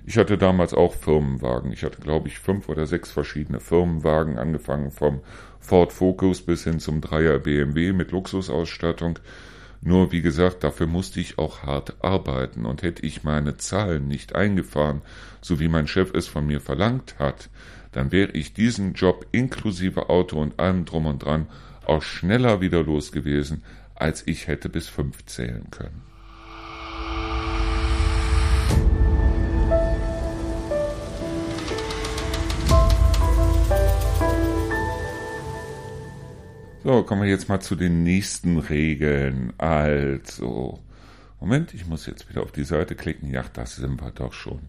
Ich hatte damals auch Firmenwagen. Ich hatte, glaube ich, fünf oder sechs verschiedene Firmenwagen, angefangen vom Ford Focus bis hin zum Dreier BMW mit Luxusausstattung. Nur wie gesagt, dafür musste ich auch hart arbeiten und hätte ich meine Zahlen nicht eingefahren, so wie mein Chef es von mir verlangt hat, dann wäre ich diesen Job inklusive Auto und allem drum und dran auch schneller wieder los gewesen, als ich hätte bis fünf zählen können. So, kommen wir jetzt mal zu den nächsten Regeln. Also, Moment, ich muss jetzt wieder auf die Seite klicken. Ja, das sind wir doch schon.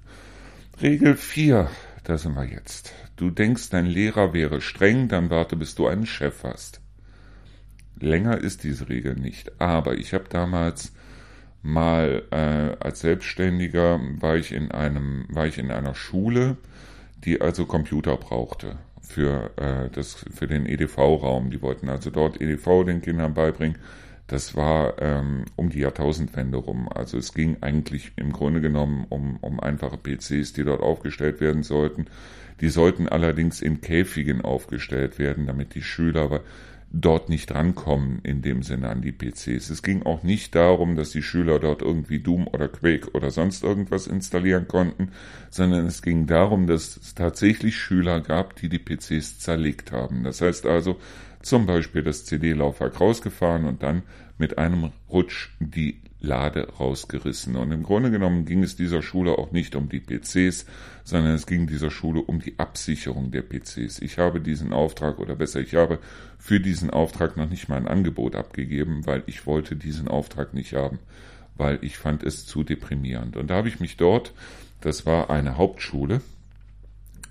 Regel 4, da sind wir jetzt. Du denkst, dein Lehrer wäre streng, dann warte, bis du einen Chef hast. Länger ist diese Regel nicht. Aber ich habe damals mal äh, als Selbstständiger war ich in einem war ich in einer Schule, die also Computer brauchte für, äh, das, für den EDV-Raum. Die wollten also dort EDV den Kindern beibringen. Das war ähm, um die Jahrtausendwende rum. Also es ging eigentlich im Grunde genommen um, um einfache PCs, die dort aufgestellt werden sollten. Die sollten allerdings in Käfigen aufgestellt werden, damit die Schüler dort nicht rankommen in dem Sinne an die PCs. Es ging auch nicht darum, dass die Schüler dort irgendwie Doom oder Quake oder sonst irgendwas installieren konnten, sondern es ging darum, dass es tatsächlich Schüler gab, die die PCs zerlegt haben. Das heißt also zum Beispiel das CD-Laufwerk rausgefahren und dann mit einem Rutsch die Lade rausgerissen. Und im Grunde genommen ging es dieser Schule auch nicht um die PCs, sondern es ging dieser Schule um die Absicherung der PCs. Ich habe diesen Auftrag, oder besser, ich habe für diesen Auftrag noch nicht mal ein Angebot abgegeben, weil ich wollte diesen Auftrag nicht haben, weil ich fand es zu deprimierend. Und da habe ich mich dort, das war eine Hauptschule,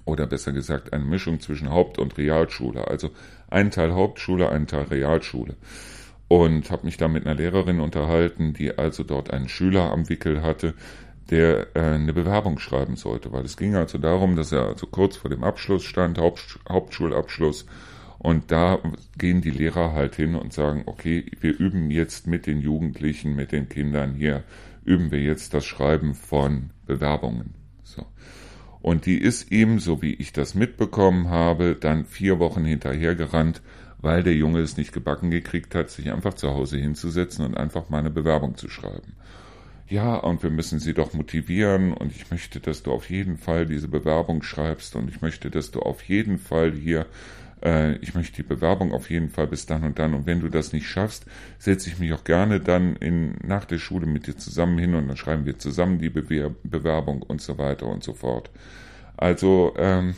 oder besser gesagt eine Mischung zwischen Haupt- und Realschule, also ein Teil Hauptschule, ein Teil Realschule und habe mich da mit einer Lehrerin unterhalten, die also dort einen Schüler am Wickel hatte, der äh, eine Bewerbung schreiben sollte, weil es ging also darum, dass er also kurz vor dem Abschluss stand, Haupt, Hauptschulabschluss, und da gehen die Lehrer halt hin und sagen, okay, wir üben jetzt mit den Jugendlichen, mit den Kindern hier, üben wir jetzt das Schreiben von Bewerbungen. So. Und die ist ihm, so wie ich das mitbekommen habe, dann vier Wochen hinterhergerannt weil der Junge es nicht gebacken gekriegt hat, sich einfach zu Hause hinzusetzen und einfach mal eine Bewerbung zu schreiben. Ja, und wir müssen sie doch motivieren und ich möchte, dass du auf jeden Fall diese Bewerbung schreibst und ich möchte, dass du auf jeden Fall hier, äh, ich möchte die Bewerbung auf jeden Fall bis dann und dann und wenn du das nicht schaffst, setze ich mich auch gerne dann in, nach der Schule mit dir zusammen hin und dann schreiben wir zusammen die Bewer Bewerbung und so weiter und so fort. Also, ähm,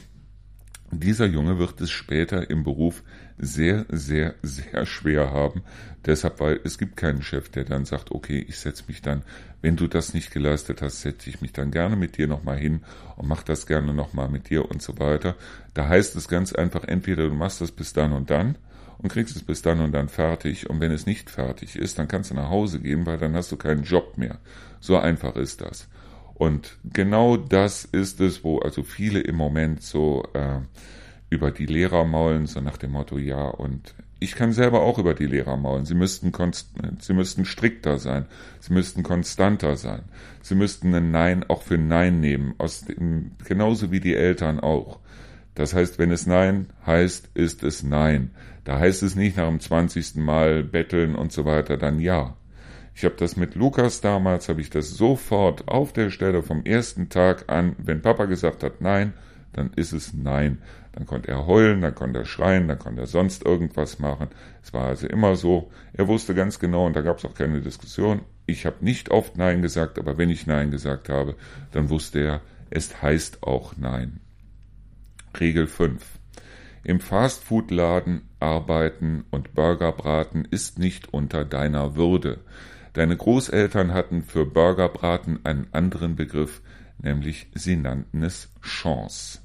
dieser Junge wird es später im Beruf sehr, sehr, sehr schwer haben. Deshalb, weil es gibt keinen Chef, der dann sagt, okay, ich setze mich dann, wenn du das nicht geleistet hast, setze ich mich dann gerne mit dir nochmal hin und mach das gerne nochmal mit dir und so weiter. Da heißt es ganz einfach, entweder du machst das bis dann und dann und kriegst es bis dann und dann fertig. Und wenn es nicht fertig ist, dann kannst du nach Hause gehen, weil dann hast du keinen Job mehr. So einfach ist das. Und genau das ist es, wo also viele im Moment so äh, über die Lehrer maulen, so nach dem Motto, ja, und ich kann selber auch über die Lehrer maulen. Sie müssten, sie müssten strikter sein. Sie müssten konstanter sein. Sie müssten ein Nein auch für Nein nehmen, aus dem, genauso wie die Eltern auch. Das heißt, wenn es Nein heißt, ist es Nein. Da heißt es nicht nach dem zwanzigsten Mal betteln und so weiter, dann ja. Ich habe das mit Lukas damals, habe ich das sofort auf der Stelle vom ersten Tag an, wenn Papa gesagt hat Nein, dann ist es Nein. Dann konnte er heulen, dann konnte er schreien, dann konnte er sonst irgendwas machen. Es war also immer so, er wusste ganz genau und da gab es auch keine Diskussion. Ich habe nicht oft Nein gesagt, aber wenn ich Nein gesagt habe, dann wusste er, es heißt auch Nein. Regel 5. Im Fastfood-Laden arbeiten und Burger braten ist nicht unter deiner Würde. Deine Großeltern hatten für Burgerbraten einen anderen Begriff, nämlich sie nannten es Chance.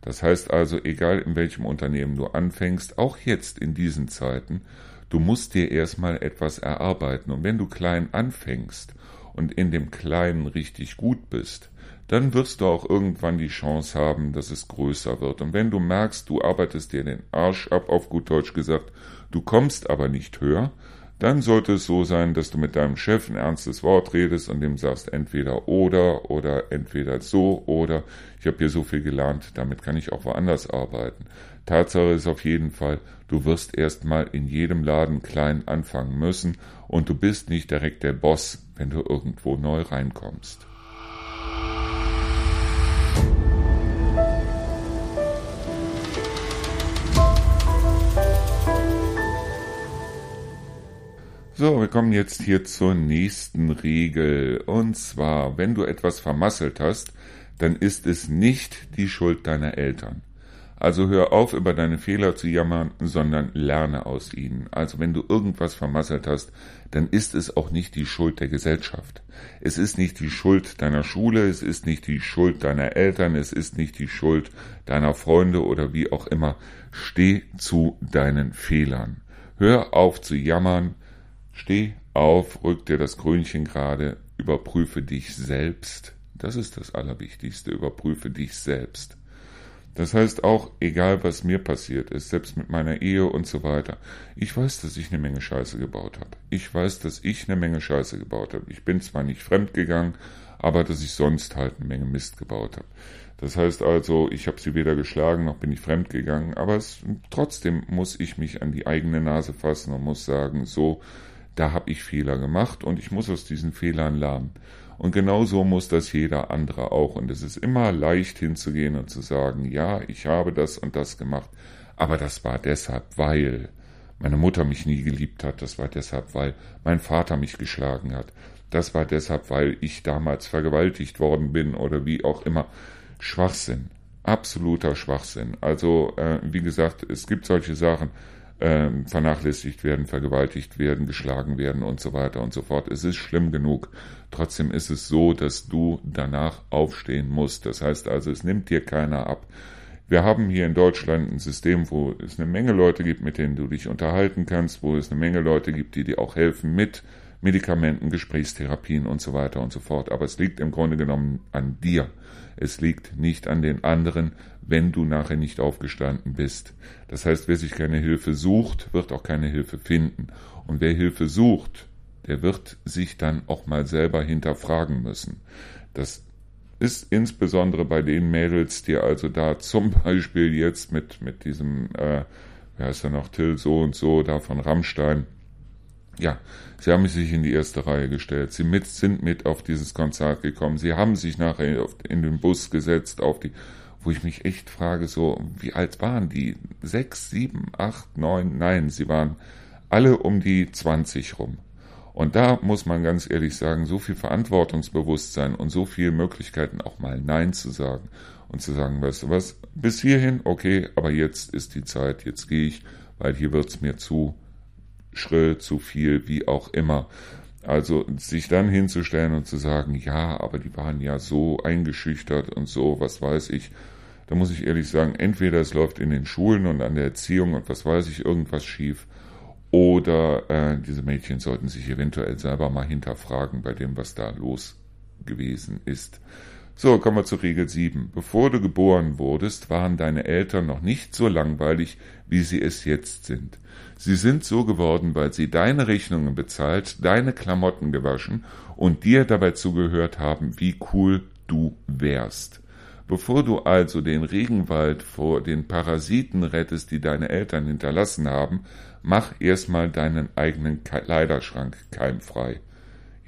Das heißt also, egal in welchem Unternehmen du anfängst, auch jetzt in diesen Zeiten, du musst dir erstmal etwas erarbeiten. Und wenn du klein anfängst und in dem Kleinen richtig gut bist, dann wirst du auch irgendwann die Chance haben, dass es größer wird. Und wenn du merkst, du arbeitest dir den Arsch ab, auf gut Deutsch gesagt, du kommst aber nicht höher, dann sollte es so sein, dass du mit deinem Chef ein ernstes Wort redest und dem sagst entweder oder oder entweder so oder ich habe hier so viel gelernt, damit kann ich auch woanders arbeiten. Tatsache ist auf jeden Fall, du wirst erstmal in jedem Laden klein anfangen müssen und du bist nicht direkt der Boss, wenn du irgendwo neu reinkommst. So, wir kommen jetzt hier zur nächsten Regel. Und zwar, wenn du etwas vermasselt hast, dann ist es nicht die Schuld deiner Eltern. Also hör auf, über deine Fehler zu jammern, sondern lerne aus ihnen. Also wenn du irgendwas vermasselt hast, dann ist es auch nicht die Schuld der Gesellschaft. Es ist nicht die Schuld deiner Schule, es ist nicht die Schuld deiner Eltern, es ist nicht die Schuld deiner Freunde oder wie auch immer. Steh zu deinen Fehlern. Hör auf zu jammern, Steh auf, rück dir das Krönchen gerade, überprüfe dich selbst. Das ist das Allerwichtigste, überprüfe dich selbst. Das heißt auch, egal was mir passiert ist, selbst mit meiner Ehe und so weiter, ich weiß, dass ich eine Menge Scheiße gebaut habe. Ich weiß, dass ich eine Menge Scheiße gebaut habe. Ich bin zwar nicht fremd gegangen, aber dass ich sonst halt eine Menge Mist gebaut habe. Das heißt also, ich habe sie weder geschlagen noch bin ich fremd gegangen, aber es, trotzdem muss ich mich an die eigene Nase fassen und muss sagen, so, da habe ich Fehler gemacht und ich muss aus diesen Fehlern lernen. Und genauso muss das jeder andere auch. Und es ist immer leicht hinzugehen und zu sagen, ja, ich habe das und das gemacht, aber das war deshalb, weil meine Mutter mich nie geliebt hat, das war deshalb, weil mein Vater mich geschlagen hat, das war deshalb, weil ich damals vergewaltigt worden bin oder wie auch immer. Schwachsinn, absoluter Schwachsinn. Also, äh, wie gesagt, es gibt solche Sachen, äh, vernachlässigt werden, vergewaltigt werden, geschlagen werden und so weiter und so fort. Es ist schlimm genug. Trotzdem ist es so, dass du danach aufstehen musst. Das heißt also, es nimmt dir keiner ab. Wir haben hier in Deutschland ein System, wo es eine Menge Leute gibt, mit denen du dich unterhalten kannst, wo es eine Menge Leute gibt, die dir auch helfen mit Medikamenten, Gesprächstherapien und so weiter und so fort. Aber es liegt im Grunde genommen an dir. Es liegt nicht an den anderen, wenn du nachher nicht aufgestanden bist. Das heißt, wer sich keine Hilfe sucht, wird auch keine Hilfe finden. Und wer Hilfe sucht, der wird sich dann auch mal selber hinterfragen müssen. Das ist insbesondere bei den Mädels, die also da zum Beispiel jetzt mit, mit diesem, äh, wer heißt er noch, Till so und so, da von Rammstein, ja, sie haben sich in die erste Reihe gestellt. Sie mit, sind mit auf dieses Konzert gekommen. Sie haben sich nachher in den Bus gesetzt, auf die, wo ich mich echt frage, so, wie alt waren die? Sechs, sieben, acht, neun? Nein, sie waren alle um die zwanzig rum. Und da muss man ganz ehrlich sagen, so viel Verantwortungsbewusstsein und so viele Möglichkeiten auch mal Nein zu sagen und zu sagen, weißt du was, bis hierhin, okay, aber jetzt ist die Zeit, jetzt gehe ich, weil hier wird's mir zu schrill, zu viel, wie auch immer. Also sich dann hinzustellen und zu sagen, ja, aber die waren ja so eingeschüchtert und so, was weiß ich, da muss ich ehrlich sagen, entweder es läuft in den Schulen und an der Erziehung und was weiß ich, irgendwas schief, oder äh, diese Mädchen sollten sich eventuell selber mal hinterfragen bei dem, was da los gewesen ist. So, kommen wir zu Regel 7. Bevor du geboren wurdest, waren deine Eltern noch nicht so langweilig, wie sie es jetzt sind. Sie sind so geworden, weil sie deine Rechnungen bezahlt, deine Klamotten gewaschen und dir dabei zugehört haben, wie cool du wärst. Bevor du also den Regenwald vor den Parasiten rettest, die deine Eltern hinterlassen haben, mach erstmal deinen eigenen Kleiderschrank keimfrei.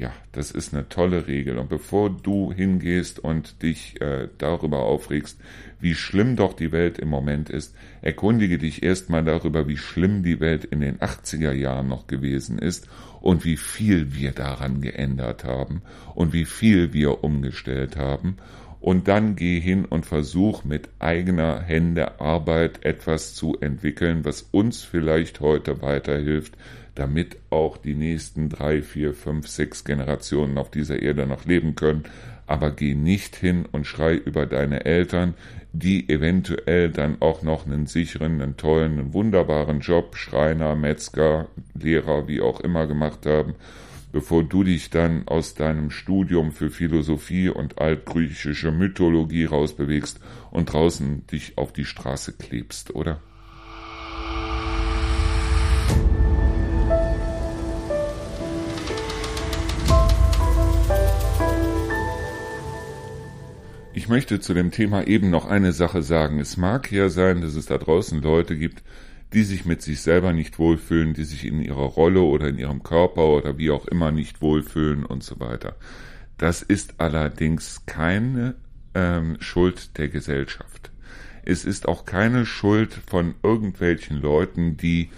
Ja, das ist eine tolle Regel. Und bevor du hingehst und dich äh, darüber aufregst, wie schlimm doch die Welt im Moment ist, erkundige dich erstmal darüber, wie schlimm die Welt in den 80er Jahren noch gewesen ist und wie viel wir daran geändert haben und wie viel wir umgestellt haben. Und dann geh hin und versuch mit eigener Hände Arbeit etwas zu entwickeln, was uns vielleicht heute weiterhilft, damit auch die nächsten drei, vier, fünf, sechs Generationen auf dieser Erde noch leben können. Aber geh nicht hin und schrei über deine Eltern, die eventuell dann auch noch einen sicheren, einen tollen, einen wunderbaren Job, Schreiner, Metzger, Lehrer, wie auch immer gemacht haben, bevor du dich dann aus deinem Studium für Philosophie und altgriechische Mythologie rausbewegst und draußen dich auf die Straße klebst, oder? Möchte zu dem Thema eben noch eine Sache sagen. Es mag ja sein, dass es da draußen Leute gibt, die sich mit sich selber nicht wohlfühlen, die sich in ihrer Rolle oder in ihrem Körper oder wie auch immer nicht wohlfühlen und so weiter. Das ist allerdings keine ähm, Schuld der Gesellschaft. Es ist auch keine Schuld von irgendwelchen Leuten, die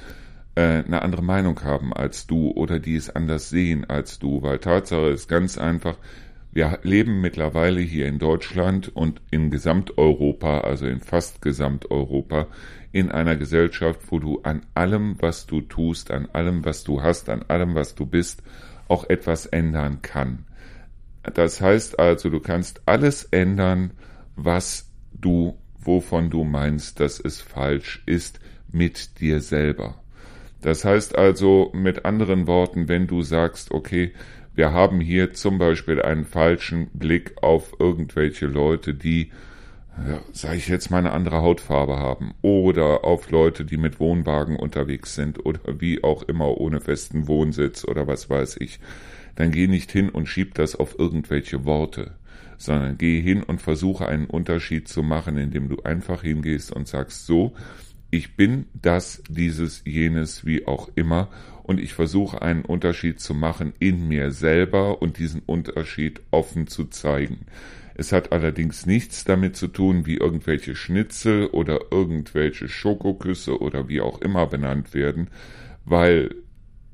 äh, eine andere Meinung haben als du oder die es anders sehen als du, weil Tatsache ist ganz einfach, wir leben mittlerweile hier in Deutschland und in Gesamteuropa, also in fast Gesamteuropa, in einer Gesellschaft, wo du an allem, was du tust, an allem, was du hast, an allem, was du bist, auch etwas ändern kann. Das heißt also, du kannst alles ändern, was du, wovon du meinst, dass es falsch ist, mit dir selber. Das heißt also, mit anderen Worten, wenn du sagst, okay, wir haben hier zum Beispiel einen falschen Blick auf irgendwelche Leute, die, sage ich jetzt mal, eine andere Hautfarbe haben oder auf Leute, die mit Wohnwagen unterwegs sind oder wie auch immer ohne festen Wohnsitz oder was weiß ich. Dann geh nicht hin und schieb das auf irgendwelche Worte, sondern geh hin und versuche einen Unterschied zu machen, indem du einfach hingehst und sagst so, ich bin das, dieses, jenes, wie auch immer, und ich versuche einen Unterschied zu machen in mir selber und diesen Unterschied offen zu zeigen. Es hat allerdings nichts damit zu tun, wie irgendwelche Schnitzel oder irgendwelche Schokoküsse oder wie auch immer benannt werden, weil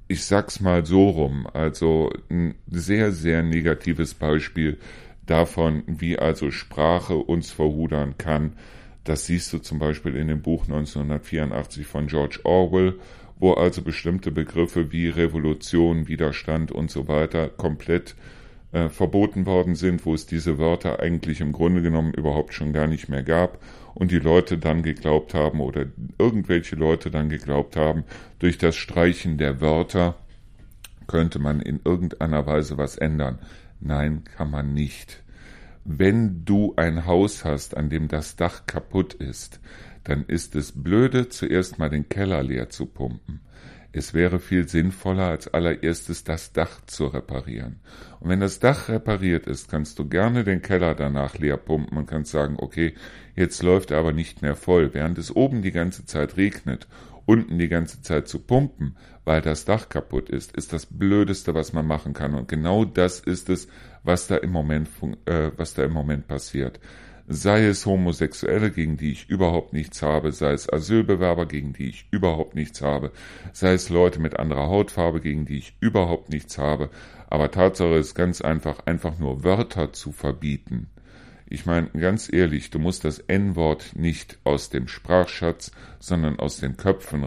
ich sag's mal so rum, also ein sehr, sehr negatives Beispiel davon, wie also Sprache uns verhudern kann, das siehst du zum Beispiel in dem Buch 1984 von George Orwell, wo also bestimmte Begriffe wie Revolution, Widerstand und so weiter komplett äh, verboten worden sind, wo es diese Wörter eigentlich im Grunde genommen überhaupt schon gar nicht mehr gab und die Leute dann geglaubt haben oder irgendwelche Leute dann geglaubt haben, durch das Streichen der Wörter könnte man in irgendeiner Weise was ändern. Nein, kann man nicht. Wenn du ein Haus hast, an dem das Dach kaputt ist, dann ist es blöde, zuerst mal den Keller leer zu pumpen. Es wäre viel sinnvoller, als allererstes das Dach zu reparieren. Und wenn das Dach repariert ist, kannst du gerne den Keller danach leer pumpen und kannst sagen, okay, jetzt läuft er aber nicht mehr voll. Während es oben die ganze Zeit regnet, unten die ganze Zeit zu pumpen, weil das Dach kaputt ist, ist das Blödeste, was man machen kann. Und genau das ist es, was da im Moment, äh, was da im Moment passiert. Sei es Homosexuelle, gegen die ich überhaupt nichts habe, sei es Asylbewerber, gegen die ich überhaupt nichts habe, sei es Leute mit anderer Hautfarbe, gegen die ich überhaupt nichts habe. Aber Tatsache ist ganz einfach, einfach nur Wörter zu verbieten. Ich meine, ganz ehrlich, du musst das N-Wort nicht aus dem Sprachschatz, sondern aus den Köpfen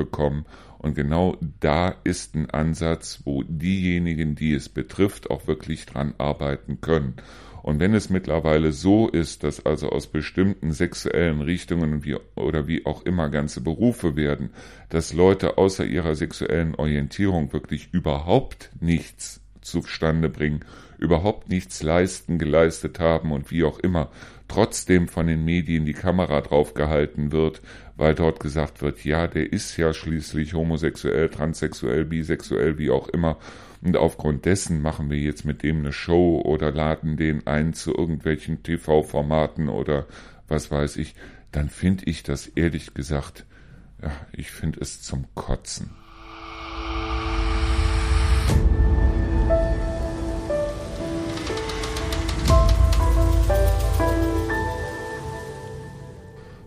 rausbekommen und genau da ist ein Ansatz, wo diejenigen, die es betrifft, auch wirklich dran arbeiten können. Und wenn es mittlerweile so ist, dass also aus bestimmten sexuellen Richtungen wie, oder wie auch immer ganze Berufe werden, dass Leute außer ihrer sexuellen Orientierung wirklich überhaupt nichts zustande bringen, überhaupt nichts leisten, geleistet haben und wie auch immer, trotzdem von den Medien die Kamera draufgehalten wird, weil dort gesagt wird, ja, der ist ja schließlich homosexuell, transsexuell, bisexuell, wie auch immer. Und aufgrund dessen machen wir jetzt mit dem eine Show oder laden den ein zu irgendwelchen TV-Formaten oder was weiß ich, dann finde ich das ehrlich gesagt, ja, ich finde es zum Kotzen.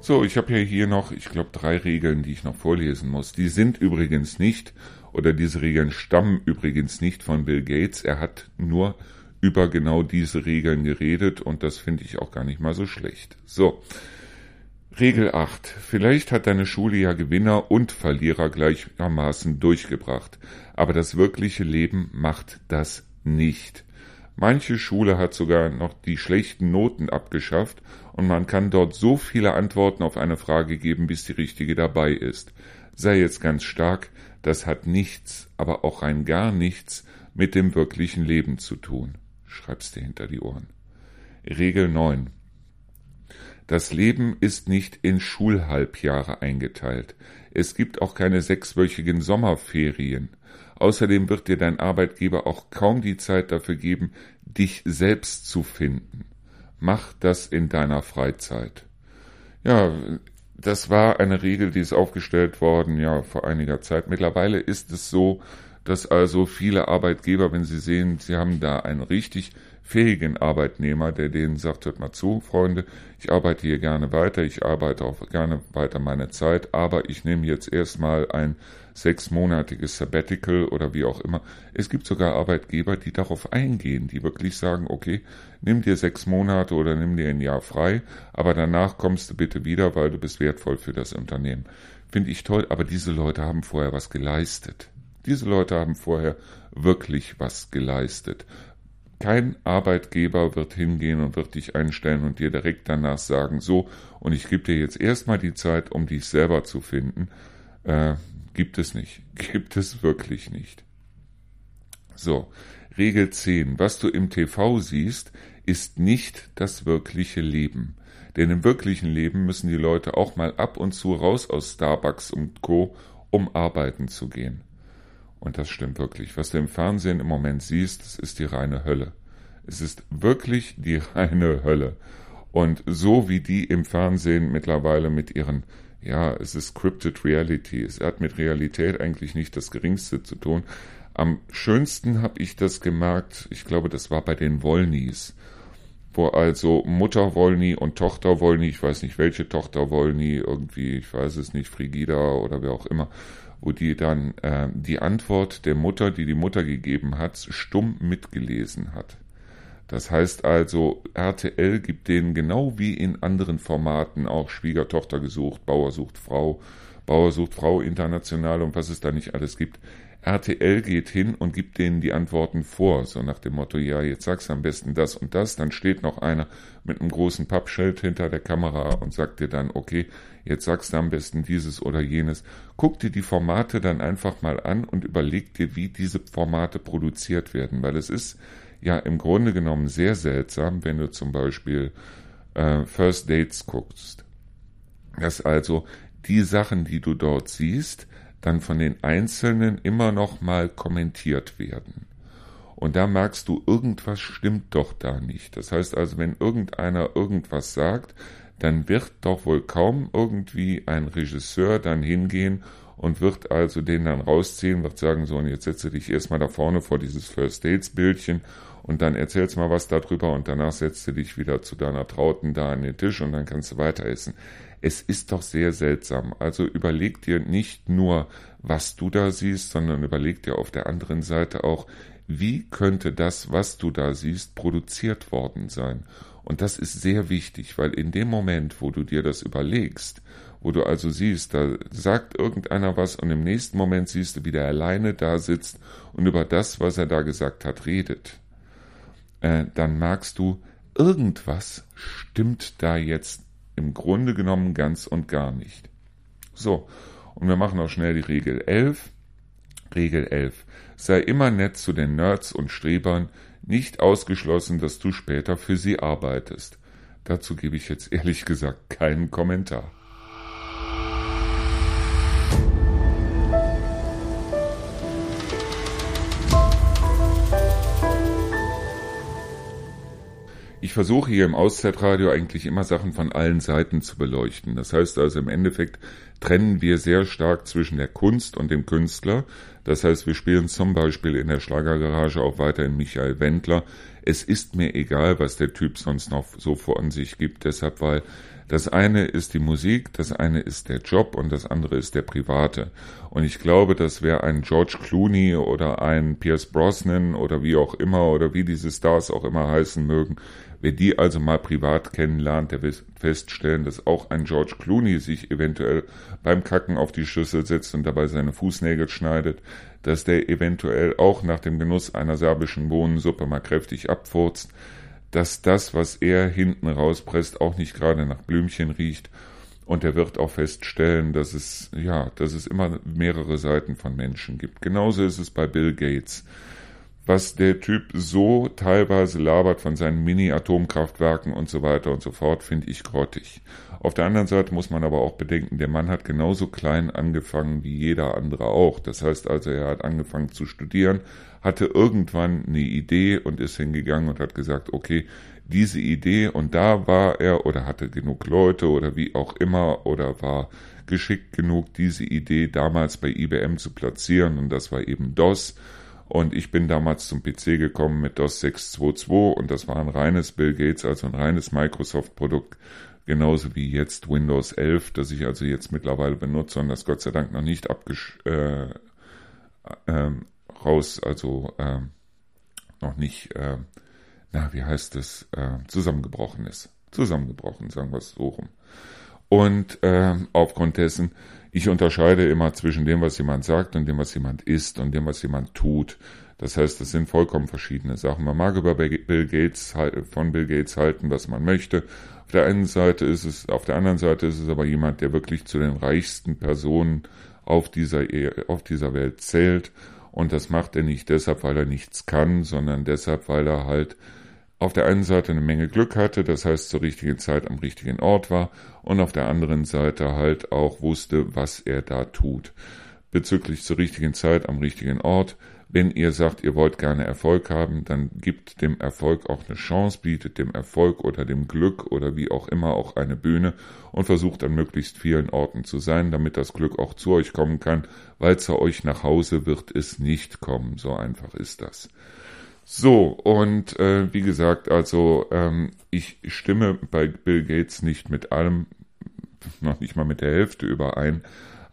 So, ich habe ja hier noch, ich glaube, drei Regeln, die ich noch vorlesen muss. Die sind übrigens nicht, oder diese Regeln stammen übrigens nicht von Bill Gates. Er hat nur über genau diese Regeln geredet und das finde ich auch gar nicht mal so schlecht. So. Regel 8. Vielleicht hat deine Schule ja Gewinner und Verlierer gleichermaßen durchgebracht, aber das wirkliche Leben macht das nicht. Manche Schule hat sogar noch die schlechten Noten abgeschafft und man kann dort so viele Antworten auf eine Frage geben, bis die richtige dabei ist. Sei jetzt ganz stark, das hat nichts, aber auch rein gar nichts mit dem wirklichen Leben zu tun. Schreib's dir hinter die Ohren. Regel 9. Das Leben ist nicht in Schulhalbjahre eingeteilt. Es gibt auch keine sechswöchigen Sommerferien. Außerdem wird dir dein Arbeitgeber auch kaum die Zeit dafür geben, dich selbst zu finden. Mach das in deiner Freizeit. Ja, das war eine Regel, die ist aufgestellt worden, ja, vor einiger Zeit. Mittlerweile ist es so, dass also viele Arbeitgeber, wenn sie sehen, sie haben da einen richtig fähigen Arbeitnehmer, der denen sagt, hört mal zu, Freunde, ich arbeite hier gerne weiter, ich arbeite auch gerne weiter meine Zeit, aber ich nehme jetzt erstmal ein sechsmonatiges Sabbatical oder wie auch immer. Es gibt sogar Arbeitgeber, die darauf eingehen, die wirklich sagen, okay, nimm dir sechs Monate oder nimm dir ein Jahr frei, aber danach kommst du bitte wieder, weil du bist wertvoll für das Unternehmen. Finde ich toll, aber diese Leute haben vorher was geleistet. Diese Leute haben vorher wirklich was geleistet. Kein Arbeitgeber wird hingehen und wird dich einstellen und dir direkt danach sagen, so, und ich gebe dir jetzt erstmal die Zeit, um dich selber zu finden. Äh, gibt es nicht. Gibt es wirklich nicht. So, Regel 10. Was du im TV siehst, ist nicht das wirkliche Leben. Denn im wirklichen Leben müssen die Leute auch mal ab und zu raus aus Starbucks und Co., um arbeiten zu gehen. Und das stimmt wirklich. Was du im Fernsehen im Moment siehst, das ist die reine Hölle. Es ist wirklich die reine Hölle. Und so wie die im Fernsehen mittlerweile mit ihren, ja, es ist Scripted Reality. Es hat mit Realität eigentlich nicht das Geringste zu tun. Am schönsten habe ich das gemerkt, ich glaube, das war bei den Wollnys, wo also Mutter Wollny und Tochter Wollny, ich weiß nicht welche Tochter Wollny, irgendwie, ich weiß es nicht, Frigida oder wer auch immer, wo die dann äh, die Antwort der Mutter, die die Mutter gegeben hat, stumm mitgelesen hat. Das heißt also, RTL gibt denen genau wie in anderen Formaten auch Schwiegertochter gesucht, Bauer sucht Frau, Bauer sucht Frau international und was es da nicht alles gibt. RTL geht hin und gibt denen die Antworten vor, so nach dem Motto, ja, jetzt sagst du am besten das und das, dann steht noch einer mit einem großen Pappschild hinter der Kamera und sagt dir dann, okay, jetzt sagst du am besten dieses oder jenes. Guck dir die Formate dann einfach mal an und überleg dir, wie diese Formate produziert werden, weil es ist ja im Grunde genommen sehr seltsam, wenn du zum Beispiel äh, First Dates guckst. Dass also die Sachen, die du dort siehst, dann von den Einzelnen immer noch mal kommentiert werden. Und da merkst du, irgendwas stimmt doch da nicht. Das heißt also, wenn irgendeiner irgendwas sagt, dann wird doch wohl kaum irgendwie ein Regisseur dann hingehen und wird also den dann rausziehen, wird sagen, so, und jetzt setze dich erstmal da vorne vor dieses First Dates Bildchen und dann erzählst mal was darüber und danach setzt du dich wieder zu deiner Trauten da an den Tisch und dann kannst du weiter essen. Es ist doch sehr seltsam. Also überleg dir nicht nur, was du da siehst, sondern überleg dir auf der anderen Seite auch, wie könnte das, was du da siehst, produziert worden sein. Und das ist sehr wichtig, weil in dem Moment, wo du dir das überlegst, wo du also siehst, da sagt irgendeiner was und im nächsten Moment siehst du, wie der alleine da sitzt und über das, was er da gesagt hat, redet, äh, dann merkst du, irgendwas stimmt da jetzt im Grunde genommen ganz und gar nicht. So, und wir machen auch schnell die Regel 11. Regel 11. Sei immer nett zu den Nerds und Strebern, nicht ausgeschlossen, dass du später für sie arbeitest. Dazu gebe ich jetzt ehrlich gesagt keinen Kommentar. Ich versuche hier im Auszeitradio eigentlich immer Sachen von allen Seiten zu beleuchten. Das heißt also im Endeffekt trennen wir sehr stark zwischen der Kunst und dem Künstler. Das heißt, wir spielen zum Beispiel in der Schlagergarage auch weiterhin Michael Wendler. Es ist mir egal, was der Typ sonst noch so vor sich gibt, deshalb, weil das eine ist die Musik, das eine ist der Job und das andere ist der private. Und ich glaube, dass wer ein George Clooney oder ein Pierce Brosnan oder wie auch immer oder wie diese Stars auch immer heißen mögen, Wer die also mal privat kennenlernt, der wird feststellen, dass auch ein George Clooney sich eventuell beim Kacken auf die Schüssel setzt und dabei seine Fußnägel schneidet, dass der eventuell auch nach dem Genuss einer serbischen Bohnensuppe mal kräftig abfurzt, dass das, was er hinten rauspresst, auch nicht gerade nach Blümchen riecht und er wird auch feststellen, dass es, ja, dass es immer mehrere Seiten von Menschen gibt. Genauso ist es bei Bill Gates was der Typ so teilweise labert von seinen Mini-Atomkraftwerken und so weiter und so fort, finde ich grottig. Auf der anderen Seite muss man aber auch bedenken, der Mann hat genauso klein angefangen wie jeder andere auch. Das heißt also, er hat angefangen zu studieren, hatte irgendwann eine Idee und ist hingegangen und hat gesagt, okay, diese Idee und da war er oder hatte genug Leute oder wie auch immer oder war geschickt genug, diese Idee damals bei IBM zu platzieren und das war eben DOS. Und ich bin damals zum PC gekommen mit DOS 6.2.2 und das war ein reines Bill Gates, also ein reines Microsoft-Produkt, genauso wie jetzt Windows 11, das ich also jetzt mittlerweile benutze und das Gott sei Dank noch nicht abgesch äh, äh, raus, also äh, noch nicht, äh, na, wie heißt es, äh, zusammengebrochen ist. Zusammengebrochen, sagen wir es so rum. Und äh, aufgrund dessen, ich unterscheide immer zwischen dem, was jemand sagt und dem, was jemand ist und dem, was jemand tut. Das heißt, das sind vollkommen verschiedene Sachen. Man mag über Bill Gates von Bill Gates halten, was man möchte. Auf der einen Seite ist es, auf der anderen Seite ist es aber jemand, der wirklich zu den reichsten Personen auf dieser, e, auf dieser Welt zählt. Und das macht er nicht deshalb, weil er nichts kann, sondern deshalb, weil er halt auf der einen Seite eine Menge Glück hatte, das heißt zur richtigen Zeit am richtigen Ort war und auf der anderen Seite halt auch wusste, was er da tut. Bezüglich zur richtigen Zeit am richtigen Ort. Wenn ihr sagt, ihr wollt gerne Erfolg haben, dann gibt dem Erfolg auch eine Chance, bietet dem Erfolg oder dem Glück oder wie auch immer auch eine Bühne und versucht an möglichst vielen Orten zu sein, damit das Glück auch zu euch kommen kann, weil zu euch nach Hause wird es nicht kommen. So einfach ist das. So, und äh, wie gesagt, also ähm, ich stimme bei Bill Gates nicht mit allem, noch nicht mal mit der Hälfte überein,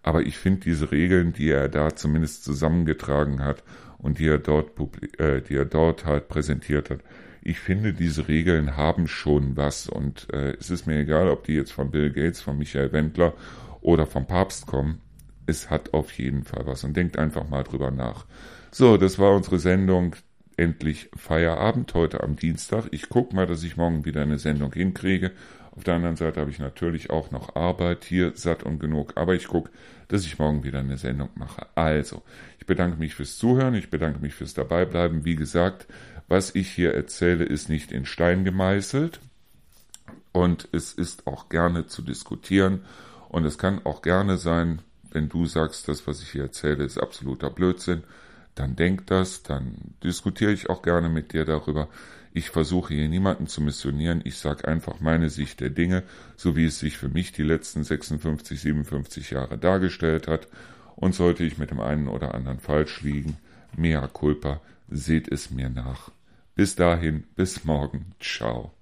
aber ich finde diese Regeln, die er da zumindest zusammengetragen hat und die er dort, äh, die er dort halt präsentiert hat, ich finde, diese Regeln haben schon was und äh, es ist mir egal, ob die jetzt von Bill Gates, von Michael Wendler oder vom Papst kommen. Es hat auf jeden Fall was und denkt einfach mal drüber nach. So, das war unsere Sendung endlich Feierabend heute am Dienstag. Ich gucke mal, dass ich morgen wieder eine Sendung hinkriege. Auf der anderen Seite habe ich natürlich auch noch Arbeit hier, satt und genug. Aber ich gucke, dass ich morgen wieder eine Sendung mache. Also, ich bedanke mich fürs Zuhören, ich bedanke mich fürs Dabeibleiben. Wie gesagt, was ich hier erzähle, ist nicht in Stein gemeißelt. Und es ist auch gerne zu diskutieren. Und es kann auch gerne sein, wenn du sagst, das, was ich hier erzähle, ist absoluter Blödsinn dann denk das, dann diskutiere ich auch gerne mit dir darüber. Ich versuche hier niemanden zu missionieren, ich sage einfach meine Sicht der Dinge, so wie es sich für mich die letzten 56, 57 Jahre dargestellt hat. Und sollte ich mit dem einen oder anderen falsch liegen, mea culpa, seht es mir nach. Bis dahin, bis morgen, ciao.